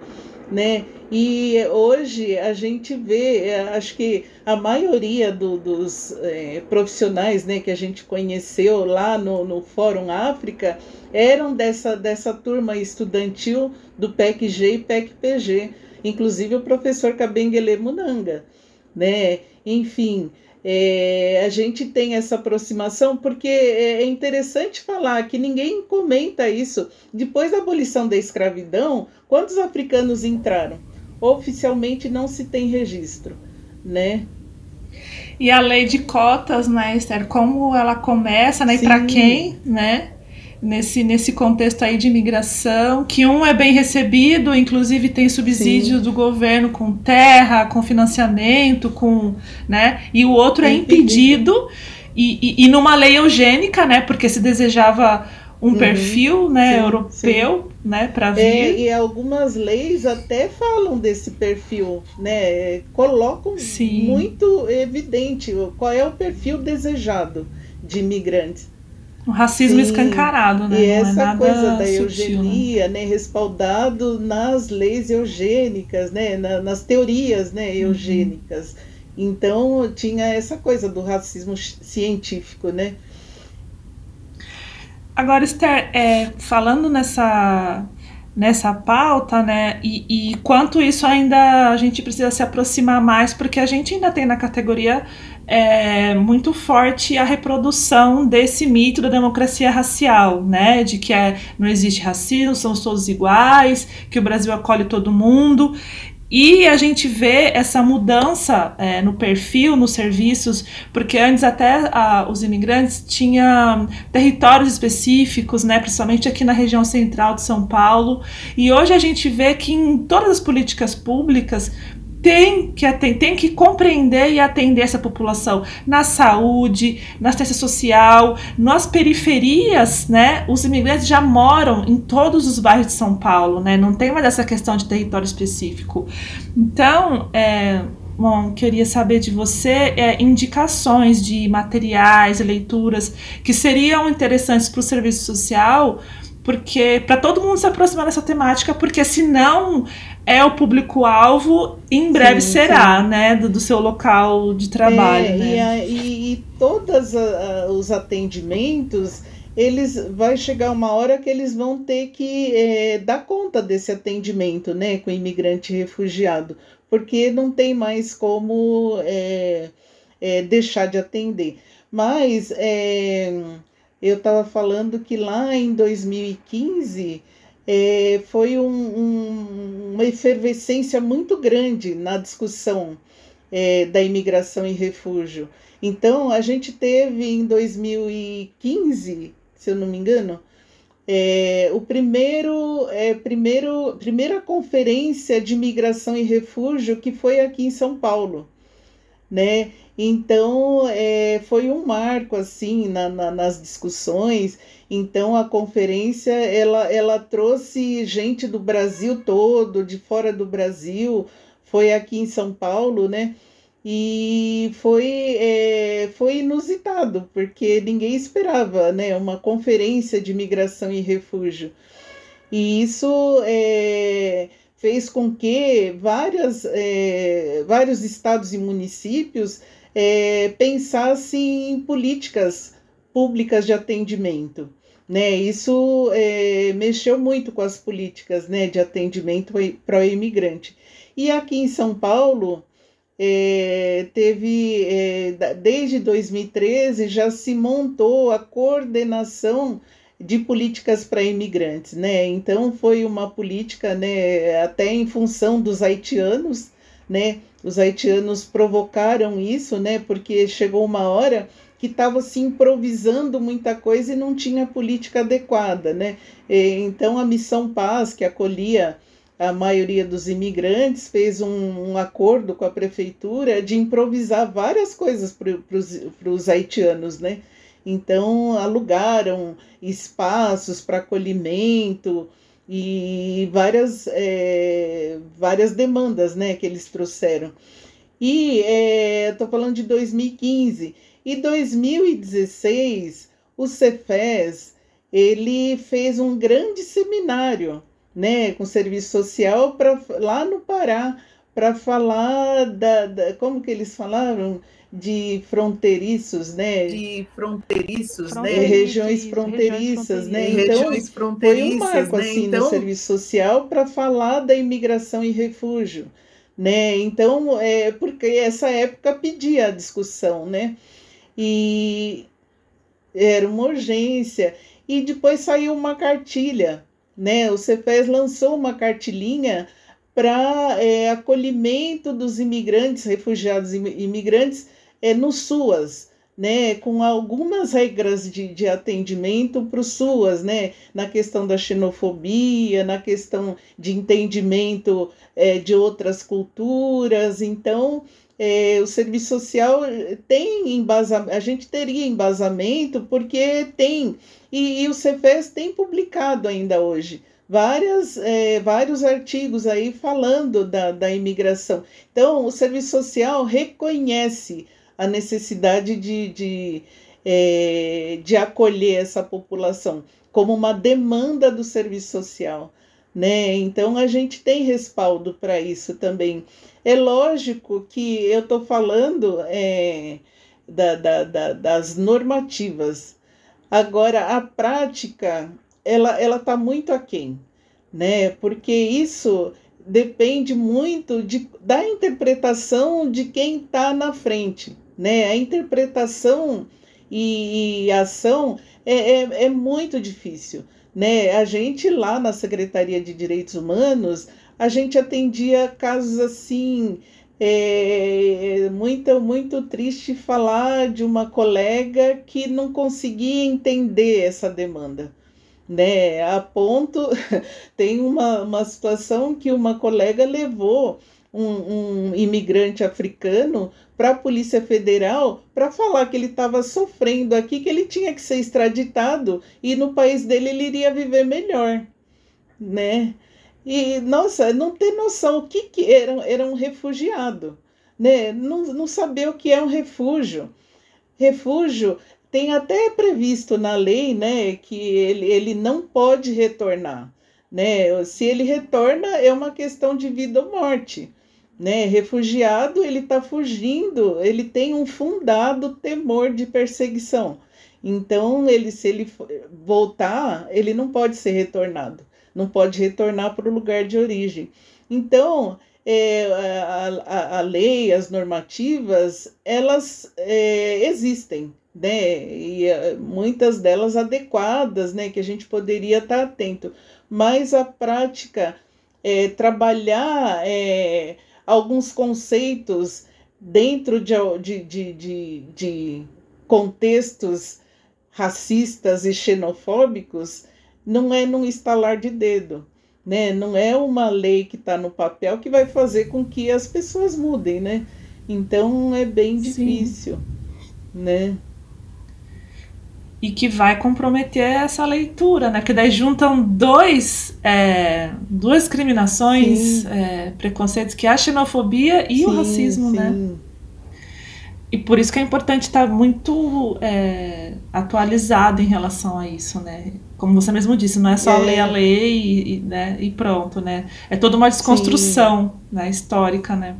Né? E hoje a gente vê, é, acho que a maioria do, dos é, profissionais né, que a gente conheceu lá no, no Fórum África eram dessa, dessa turma estudantil do PEC-G e PEC-PG, inclusive o professor Kabengele Munanga. Né? Enfim, é, a gente tem essa aproximação porque é, é interessante falar que ninguém comenta isso. Depois da abolição da escravidão, quantos africanos entraram? Oficialmente não se tem registro, né? E a lei de cotas, né, Esther, como ela começa, né, e para quem, né? nesse, nesse contexto aí de imigração, que um é bem recebido, inclusive tem subsídios do governo com terra, com financiamento, com, né, e o outro é, é impedido, e, e, e, numa lei eugênica, né, porque se desejava um uhum, perfil, né, sim, europeu, sim. Né, para é, vir. É, e algumas leis até falam desse perfil, né, colocam sim. muito evidente qual é o perfil desejado de imigrantes. O racismo Sim, escancarado, né? E Não é essa é coisa da sutil, eugenia, né? né? respaldado nas leis eugênicas, né? Na, nas teorias né? Uhum. eugênicas. Uhum. Então tinha essa coisa do racismo científico, né? Agora, Esther, é, falando nessa nessa pauta, né? E, e quanto isso ainda a gente precisa se aproximar mais, porque a gente ainda tem na categoria é, muito forte a reprodução desse mito da democracia racial, né? De que é, não existe racismo, somos todos iguais, que o Brasil acolhe todo mundo. E a gente vê essa mudança é, no perfil, nos serviços, porque antes até a, os imigrantes tinham territórios específicos, né, principalmente aqui na região central de São Paulo, e hoje a gente vê que em todas as políticas públicas tem que, tem que compreender e atender essa população na saúde, na assistência social, nas periferias, né? Os imigrantes já moram em todos os bairros de São Paulo, né? Não tem mais essa questão de território específico. Então, é, Bom, queria saber de você é, indicações de materiais, leituras que seriam interessantes para o serviço social, porque para todo mundo se aproximar dessa temática, porque senão é o público-alvo, em breve sim, será, sim. né, do, do, seu local de trabalho. É, né? e, e, todos os atendimentos, eles vai chegar uma hora que eles vão ter que é, dar conta desse atendimento, né, com imigrante refugiado, porque não tem mais como é, é, deixar de atender. Mas é, eu estava falando que lá em 2015 é, foi um, um, uma efervescência muito grande na discussão é, da imigração e refúgio. Então, a gente teve em 2015, se eu não me engano, é, o primeiro, é, primeiro, primeira conferência de migração e refúgio que foi aqui em São Paulo, né? Então é, foi um marco assim na, na, nas discussões então a conferência ela, ela trouxe gente do Brasil todo, de fora do Brasil, foi aqui em São Paulo, né? E foi, é, foi inusitado, porque ninguém esperava né, uma conferência de migração e refúgio. E isso é, fez com que várias, é, vários estados e municípios é, pensassem em políticas públicas de atendimento. Né? Isso é, mexeu muito com as políticas né, de atendimento para o imigrante. E aqui em São Paulo, é, teve, é, desde 2013, já se montou a coordenação de políticas para imigrantes, né? Então foi uma política, né, até em função dos haitianos, né? Os haitianos provocaram isso, né? Porque chegou uma hora que estava se improvisando muita coisa e não tinha política adequada, né? Então a Missão Paz, que acolhia a maioria dos imigrantes, fez um, um acordo com a prefeitura de improvisar várias coisas para os haitianos, né? Então alugaram espaços para acolhimento e várias, é, várias demandas né, que eles trouxeram. E estou é, falando de 2015. E 2016, o Cefes ele fez um grande seminário né, com serviço social pra, lá no Pará para falar da, da, como que eles falaram de fronteiriços, né? De fronteiriços, né? Regiões fronteiriças, né? Então, regiões fronteiriças, foi um marco né? assim então... no serviço social para falar da imigração e refúgio, né? Então, é porque essa época pedia a discussão, né? E era uma urgência e depois saiu uma cartilha, né? O CEPES lançou uma cartilhinha para é, acolhimento dos imigrantes, refugiados e imigrantes é, no SUAS, né, com algumas regras de, de atendimento para o SUAS, né, na questão da xenofobia, na questão de entendimento é, de outras culturas. Então, é, o serviço social tem embasamento, a gente teria embasamento porque tem, e, e o Cefes tem publicado ainda hoje várias, é, vários artigos aí falando da, da imigração. Então, o serviço social reconhece a necessidade de, de, é, de acolher essa população como uma demanda do serviço social. Né? Então a gente tem respaldo para isso também. É lógico que eu estou falando é, da, da, da, das normativas. Agora, a prática, ela ela está muito aquém, né? Porque isso depende muito de, da interpretação de quem está na frente né? A interpretação e, e ação é, é, é muito difícil, né? A gente lá na Secretaria de Direitos Humanos, a gente atendia casos assim, é muito, muito triste falar de uma colega que não conseguia entender essa demanda. Né? A ponto, tem uma, uma situação que uma colega levou um, um imigrante africano para a Polícia Federal para falar que ele estava sofrendo aqui, que ele tinha que ser extraditado e no país dele ele iria viver melhor, né? E, nossa, não ter noção o que, que era, era um refugiado, né? Não, não saber o que é um refúgio. Refúgio tem até previsto na lei, né, que ele, ele não pode retornar, né? Se ele retorna, é uma questão de vida ou morte né? Refugiado, ele está fugindo, ele tem um fundado temor de perseguição. Então, ele, se ele voltar, ele não pode ser retornado, não pode retornar para o lugar de origem. Então, é, a, a, a, lei, as normativas, elas é, existem, né? E é, muitas delas adequadas, né? Que a gente poderia estar tá atento. Mas a prática, é, trabalhar é, alguns conceitos dentro de, de, de, de, de contextos racistas e xenofóbicos não é num estalar de dedo. Né? Não é uma lei que está no papel que vai fazer com que as pessoas mudem, né? Então é bem difícil, Sim. né? E que vai comprometer essa leitura, né? Que daí juntam dois, é, duas discriminações, é, preconceitos, que é a xenofobia e sim, o racismo, né? sim. né? E por isso que é importante estar muito é, atualizado em relação a isso, né? Como você mesmo disse, não é só ler a lei e, e, né, e pronto, né? É toda uma desconstrução né, histórica, né?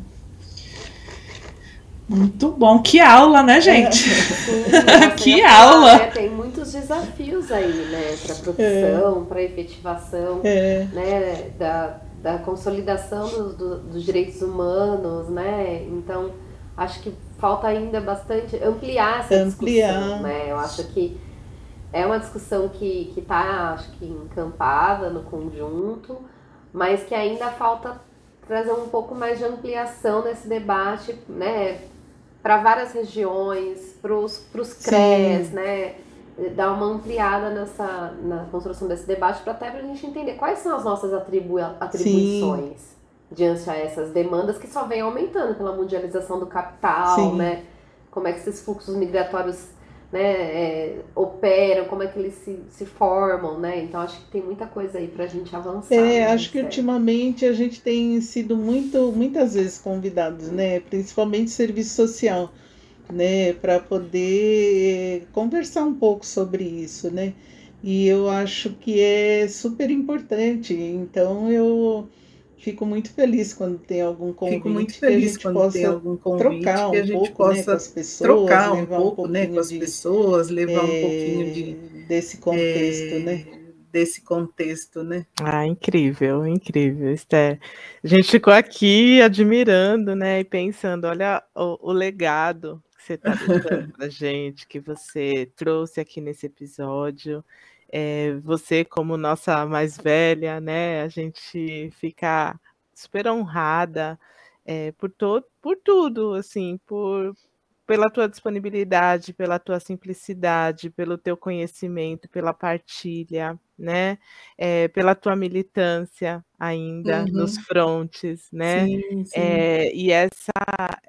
Muito bom. Que aula, né, gente? É, que aula! É, tem muitos desafios aí, né? Para profissão, é. para efetivação, é. né? Da, da consolidação do, do, dos direitos humanos, né? Então, acho que falta ainda bastante ampliar essa ampliar. discussão, né? Eu acho que é uma discussão que está, acho que, encampada no conjunto, mas que ainda falta trazer um pouco mais de ampliação nesse debate, né? Para várias regiões, para os CREs, Sim. né? dar uma ampliada nessa na construção desse debate para até para a gente entender quais são as nossas atribu atribuições Sim. diante a essas demandas que só vem aumentando pela mundialização do capital, Sim. né? Como é que esses fluxos migratórios né, é, operam, como é que eles se, se formam, né? Então acho que tem muita coisa aí para a gente avançar. É, né, acho que ultimamente a gente tem sido muito, muitas vezes convidados, né? Principalmente serviço social né, para poder conversar um pouco sobre isso, né? E eu acho que é super importante. Então eu fico muito feliz quando tem algum convite fico muito feliz que a gente possa tem algum convite trocar um que a gente pouco, né, possa né, com as pessoas, trocar um pouco, um né, com as de, pessoas, levar é, um pouquinho de desse contexto, é, né? Desse contexto, né? Ah, incrível, incrível, Esther. A gente ficou aqui admirando, né, e pensando, olha o, o legado você está deixando para gente, que você trouxe aqui nesse episódio. É, você, como nossa mais velha, né? A gente fica super honrada é, por, todo, por tudo, assim, por, pela tua disponibilidade, pela tua simplicidade, pelo teu conhecimento, pela partilha, né? É, pela tua militância ainda uhum. nos frontes, né? Sim, sim. É, e essa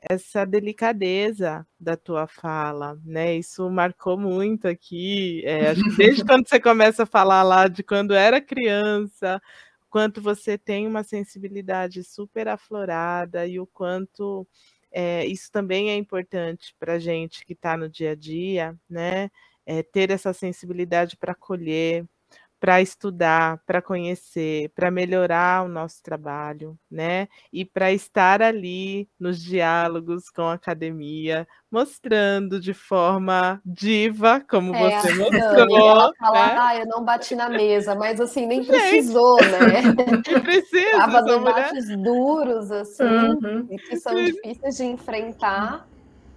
essa delicadeza da tua fala, né? Isso marcou muito aqui. É, desde quando você começa a falar lá de quando era criança, quanto você tem uma sensibilidade super aflorada e o quanto é, isso também é importante para a gente que está no dia a dia, né? É, ter essa sensibilidade para acolher, para estudar, para conhecer, para melhorar o nosso trabalho, né? E para estar ali nos diálogos com a academia, mostrando de forma diva, como é, você mostrou. Ela fala, né? ah, eu não bati na mesa, mas assim, nem precisou, né? Nem precisa. Tava debates mulher. duros, assim, uhum. que são difíceis de enfrentar,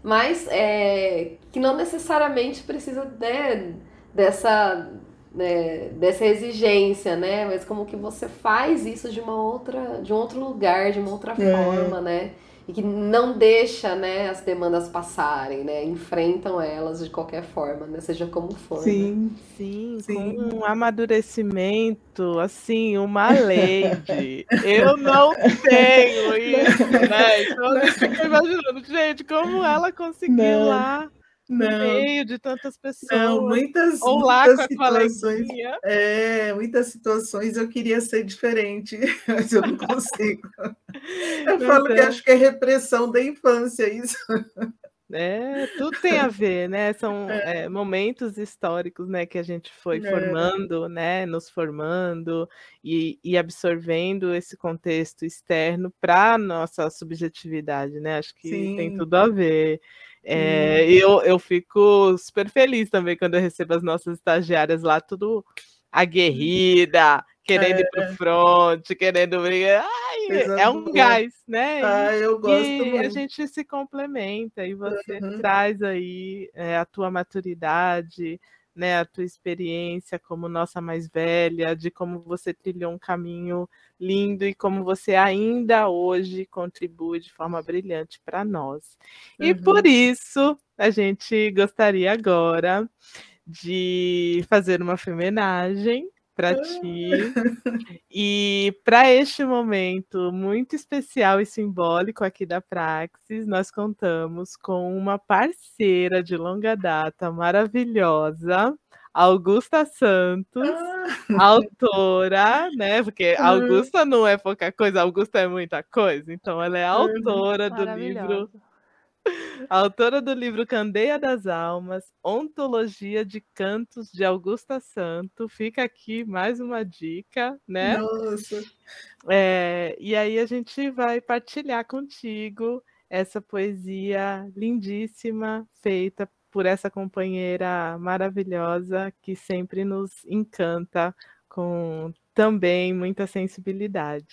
mas é, que não necessariamente precisa né, dessa né, dessa exigência, né? Mas como que você faz isso de uma outra, de um outro lugar, de uma outra é. forma, né? E que não deixa, né, as demandas passarem, né? Enfrentam elas de qualquer forma, né? Seja como for. Sim, né? sim, sim. Com um amadurecimento, assim, uma lady. Eu não tenho isso, né? Então eu fico imaginando, gente, como ela conseguiu não. lá no meio de tantas pessoas. Não, muitas, ou lá muitas situações. É, muitas situações eu queria ser diferente, mas eu não consigo. Eu falo que acho que é repressão da infância isso. É, tudo tem a ver, né? São é. É, momentos históricos, né, que a gente foi é. formando, né, nos formando e, e absorvendo esse contexto externo para nossa subjetividade, né? Acho que Sim. tem tudo a ver. É, hum. eu, eu fico super feliz também quando eu recebo as nossas estagiárias lá, tudo aguerrida, querendo é. ir pro front, querendo brigar. Ai, é um gás, né? Ah, eu gosto e muito. a gente se complementa e você uhum. traz aí é, a tua maturidade, né, a tua experiência como nossa mais velha, de como você trilhou um caminho lindo e como você ainda hoje contribui de forma brilhante para nós. Uhum. E por isso, a gente gostaria agora de fazer uma homenagem para ti. E para este momento muito especial e simbólico aqui da Praxis, nós contamos com uma parceira de longa data maravilhosa, Augusta Santos, ah. autora, né? Porque Augusta não é pouca coisa, Augusta é muita coisa. Então, ela é autora do livro Autora do livro Candeia das Almas, Ontologia de Cantos de Augusta Santo. Fica aqui mais uma dica, né? Nossa! É, e aí a gente vai partilhar contigo essa poesia lindíssima, feita por essa companheira maravilhosa que sempre nos encanta com também muita sensibilidade.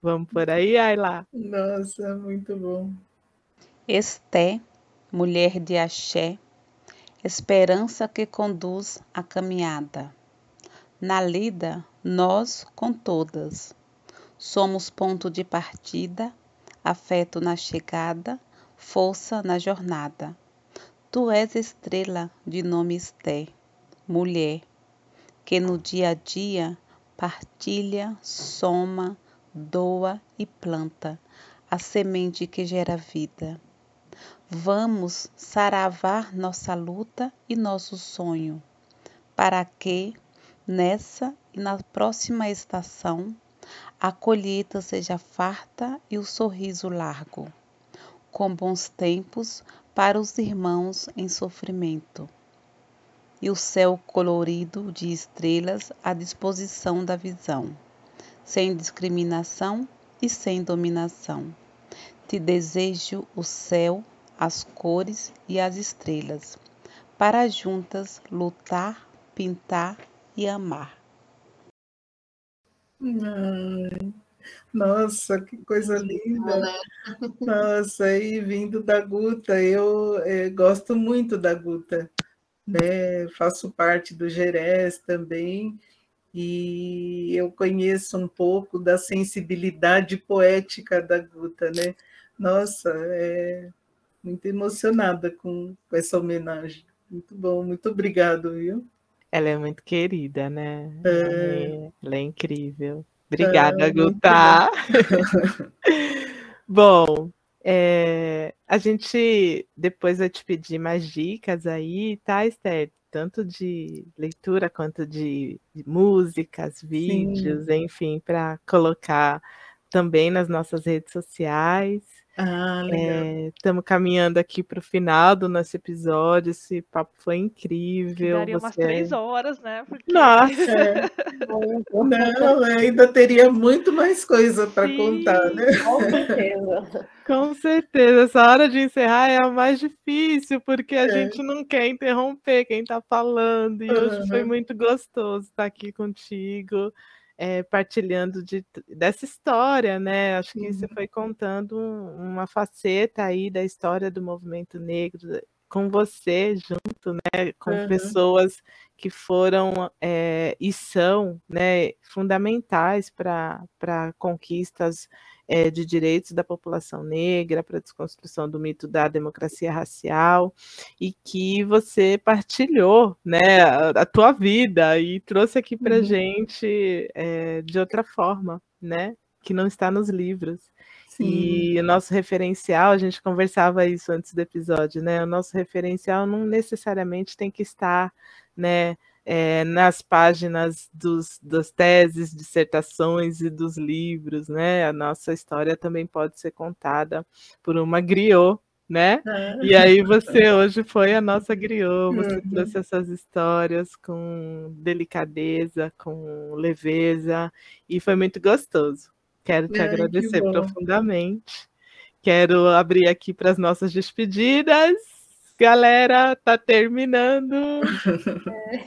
Vamos por aí, Ayla? Nossa, muito bom. Esté, mulher de axé, esperança que conduz a caminhada. Na lida, nós com todas. Somos ponto de partida, afeto na chegada, força na jornada. Tu és estrela de nome Esté, mulher, que no dia a dia partilha, soma, doa e planta a semente que gera vida. Vamos saravar nossa luta e nosso sonho, para que, nessa e na próxima estação, a colheita seja farta e o sorriso largo, com bons tempos para os irmãos em sofrimento, e o céu colorido de estrelas à disposição da visão sem discriminação e sem dominação. Te desejo o céu, as cores e as estrelas, para juntas lutar, pintar e amar. Ai, nossa, que coisa linda! Nossa, e vindo da Guta, eu é, gosto muito da Guta, né? Faço parte do Gerés também, e eu conheço um pouco da sensibilidade poética da Guta, né? Nossa, é muito emocionada com, com essa homenagem. Muito bom, muito obrigado, viu? Ela é muito querida, né? É, ela é incrível. Obrigada, é, Guta. bom, é, a gente depois vai te pedir mais dicas aí, tá, Esther? tanto de leitura quanto de, de músicas, vídeos, Sim. enfim, para colocar também nas nossas redes sociais. Ah, Estamos é, caminhando aqui para o final do nosso episódio. Esse papo foi incrível. daria Você... umas três horas, né? Porque... Nossa! É. Não, ainda teria muito mais coisa para contar, né? Com certeza. Com certeza. Essa hora de encerrar é a mais difícil, porque a é. gente não quer interromper quem está falando. E uhum. hoje foi muito gostoso estar aqui contigo é, partilhando de, dessa história, né? Acho que uhum. você foi contando um, uma faceta aí da história do movimento negro com você junto, né? Com uhum. pessoas que foram é, e são né, fundamentais para conquistas é, de direitos da população negra, para a desconstrução do mito da democracia racial, e que você partilhou né, a, a tua vida e trouxe aqui para a uhum. gente é, de outra forma, né? Que não está nos livros. Sim. E o nosso referencial, a gente conversava isso antes do episódio, né? O nosso referencial não necessariamente tem que estar, né? É, nas páginas dos, das teses, dissertações e dos livros, né? A nossa história também pode ser contada por uma griot, né? É. E aí você hoje foi a nossa griot, você uhum. trouxe essas histórias com delicadeza, com leveza, e foi muito gostoso. Quero te agradecer profundamente. Quero abrir aqui para as nossas despedidas Galera, tá terminando.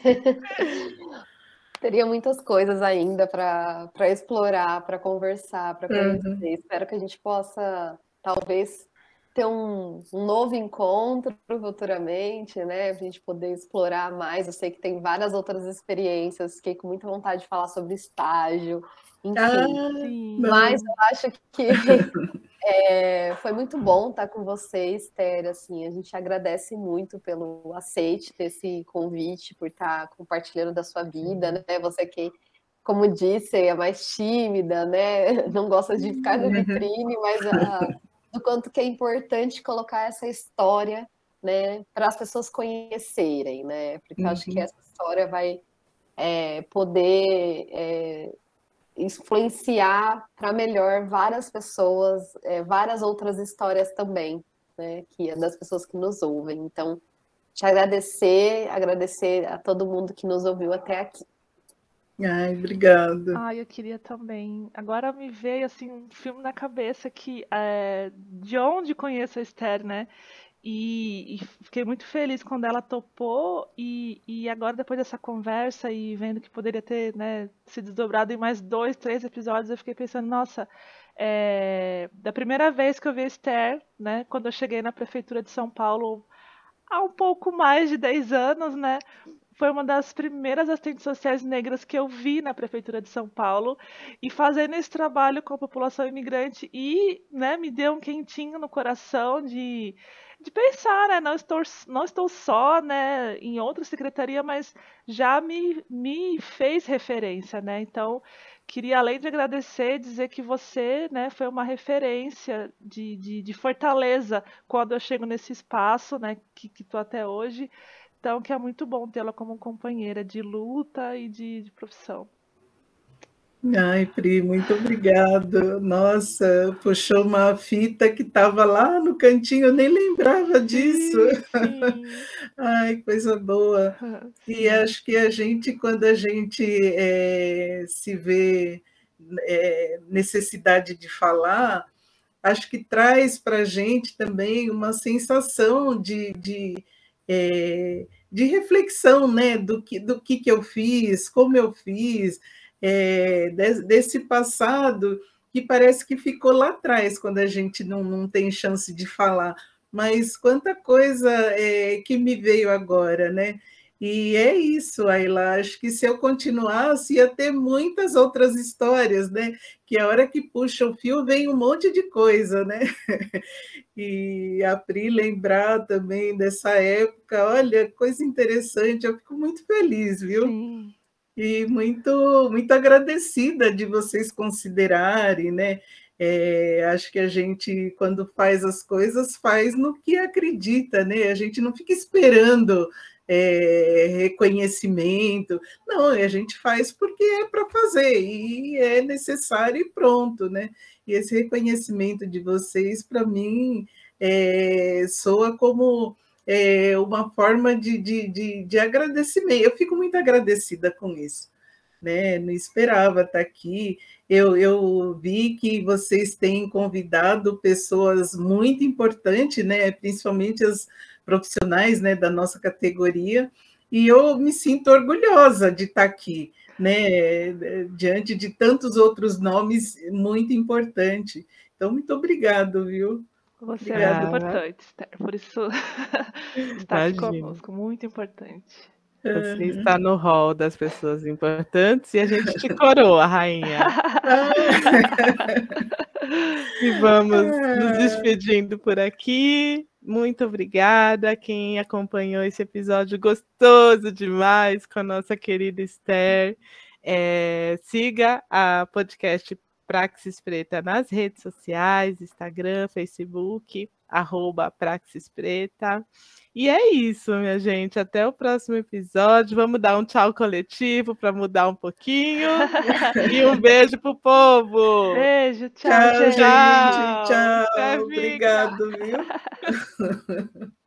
É. Teria muitas coisas ainda para explorar, para conversar, para conhecer. Uhum. Espero que a gente possa, talvez, ter um, um, novo encontro futuramente, né? Para a gente poder explorar mais. Eu sei que tem várias outras experiências, fiquei com muita vontade de falar sobre estágio, enfim. Ah, mas eu acho que É, foi muito bom estar com vocês, Ter. Assim, a gente agradece muito pelo aceite desse convite, por estar compartilhando da sua vida, né? Você que, como disse, é mais tímida, né? Não gosta de ficar no vitrine, mas a, do quanto que é importante colocar essa história, né? Para as pessoas conhecerem, né? Porque uhum. eu acho que uhum. essa história vai é, poder é, influenciar para melhor várias pessoas, é, várias outras histórias também, né? Que é das pessoas que nos ouvem. Então, te agradecer, agradecer a todo mundo que nos ouviu até aqui. Ai, obrigada. Ai, eu queria também. Agora me veio assim um filme na cabeça que é, de onde conheço a Esther, né? E, e, fiquei muito feliz quando ela topou e, e agora depois dessa conversa e vendo que poderia ter né, se desdobrado em mais dois, três episódios, eu fiquei pensando, nossa, é, da primeira vez que eu vi a Esther, né, quando eu cheguei na prefeitura de São Paulo há um pouco mais de 10 anos, né? Foi uma das primeiras assistentes sociais negras que eu vi na prefeitura de São Paulo e fazendo esse trabalho com a população imigrante e, né, me deu um quentinho no coração de de pensar, né? Não estou, não estou só, né, em outra secretaria, mas já me, me fez referência, né? Então, queria, além de agradecer, dizer que você, né, foi uma referência de, de, de fortaleza quando eu chego nesse espaço, né, que estou até hoje. Então, que é muito bom tê-la como companheira de luta e de, de profissão. Ai, Pri, muito obrigado. Nossa, puxou uma fita que estava lá no cantinho, eu nem lembrava disso. Sim, sim. Ai, coisa boa. E acho que a gente, quando a gente é, se vê é, necessidade de falar, acho que traz para a gente também uma sensação de, de, é, de reflexão né? do, que, do que, que eu fiz, como eu fiz é, desse passado que parece que ficou lá atrás, quando a gente não, não tem chance de falar. Mas quanta coisa é, que me veio agora, né? E é isso, Ayla. Acho que se eu continuasse, ia ter muitas outras histórias, né? Que a hora que puxa o fio vem um monte de coisa, né? E a Pri lembrar também dessa época, olha, coisa interessante, eu fico muito feliz, viu? Sim e muito, muito agradecida de vocês considerarem, né? É, acho que a gente, quando faz as coisas, faz no que acredita, né? A gente não fica esperando é, reconhecimento, não, a gente faz porque é para fazer e é necessário e pronto, né? E esse reconhecimento de vocês, para mim, é, soa como é, uma forma de, de, de, de, agradecimento. Eu fico muito agradecida com isso. Né? Não esperava estar aqui. Eu, eu vi que vocês têm convidado pessoas muito importantes, né? principalmente as profissionais né, da nossa categoria, e eu me sinto orgulhosa de estar aqui, né? diante de tantos outros nomes muito importantes. Então, muito obrigado, viu? Você Obrigada. é muito importante, Esther. Por isso está aqui conosco, muito importante. Você está no hall das pessoas importantes e a gente te coroa, rainha. e vamos nos despedindo por aqui. Muito obrigada a quem acompanhou esse episódio gostoso demais com a nossa querida Esther. É, siga a podcast Praxis Preta nas redes sociais, Instagram, Facebook, arroba Praxis Preta. E é isso, minha gente. Até o próximo episódio. Vamos dar um tchau coletivo para mudar um pouquinho. e um beijo pro povo. Beijo, tchau, tchau, gente. Tchau. tchau. Obrigado, viu?